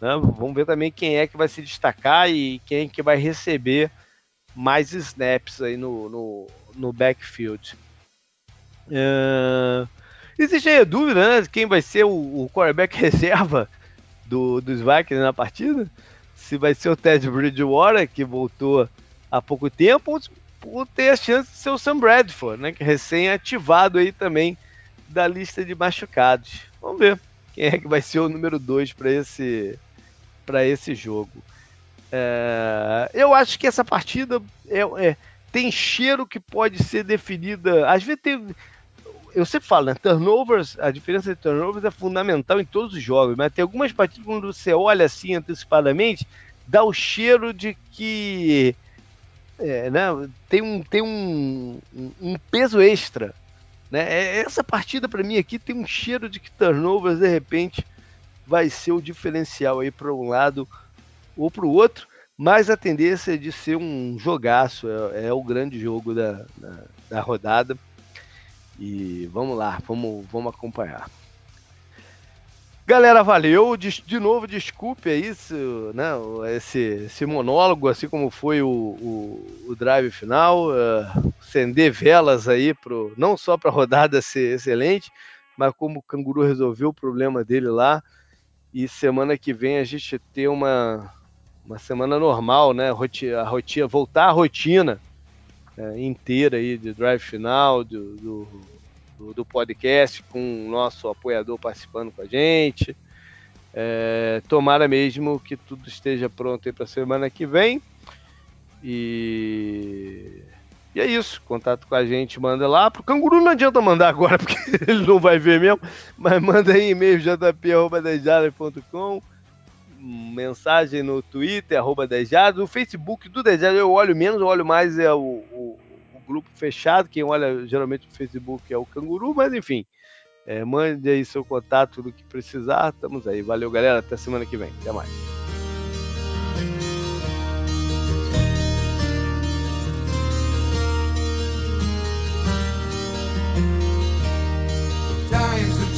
Né? Vamos ver também quem é que vai se destacar e quem é que vai receber mais snaps aí no, no, no backfield. Uh, existe aí a dúvida, né? Quem vai ser o, o quarterback reserva do, dos Vikings na partida? Se vai ser o Ted Bridgewater, que voltou há pouco tempo, ou, ou ter a chance de ser o Sam Bradford, né? É recém-ativado aí também da lista de machucados. Vamos ver quem é que vai ser o número 2 para esse, esse jogo. É, eu acho que essa partida é, é, tem cheiro que pode ser definida. Às vezes tem, eu sempre falo, né? Turnovers, a diferença de turnovers é fundamental em todos os jogos, mas tem algumas partidas quando você olha assim antecipadamente, dá o cheiro de que é, né, tem um, tem um, um peso extra. Né? É, essa partida para mim aqui tem um cheiro de que turnovers de repente vai ser o diferencial aí para um lado ou para o outro, mas a tendência é de ser um jogaço, é, é o grande jogo da, da, da rodada. E vamos lá, vamos, vamos acompanhar. Galera, valeu. De, de novo, desculpe aí esse, né, esse, esse monólogo, assim como foi o, o, o drive final. Uh, acender velas aí, pro, não só para a rodada ser excelente, mas como o Canguru resolveu o problema dele lá. E semana que vem a gente ter uma, uma semana normal, né? A rotina, voltar à rotina é, inteira aí de drive final, do, do, do, podcast, com o nosso apoiador participando com a gente. É, tomara mesmo que tudo esteja pronto aí para semana que vem. E... e é isso. Contato com a gente, manda lá. Pro canguru não adianta mandar agora, porque ele não vai ver mesmo. Mas manda aí e-mail jp.com mensagem no Twitter, arroba Dejado, no Facebook do Dejado eu olho menos, eu olho mais é o, o, o, grupo fechado, quem olha geralmente no Facebook é o Canguru, mas enfim, é, mande aí seu contato do que precisar, estamos aí. Valeu, galera, até semana que vem, até mais.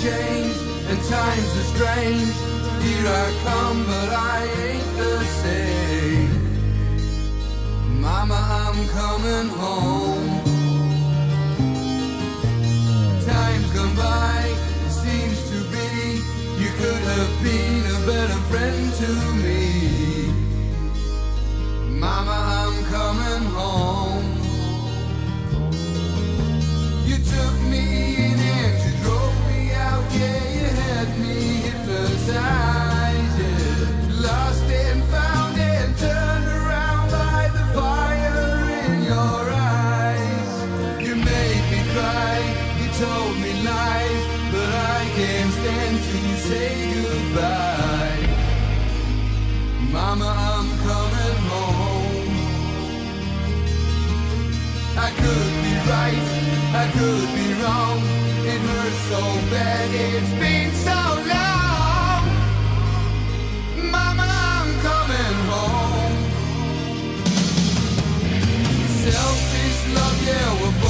Changed and times are strange Here I come, but I ain't the same. Mama, I'm coming home. Time's gone by, it seems too bitty. You could have been a better friend to me. Mama, I'm coming home. You took me in and you drove me out, yeah, you had me hypnotized, right, I could be wrong. It hurts so bad, it's been so long. Mama, I'm coming home. Selfish love, yeah,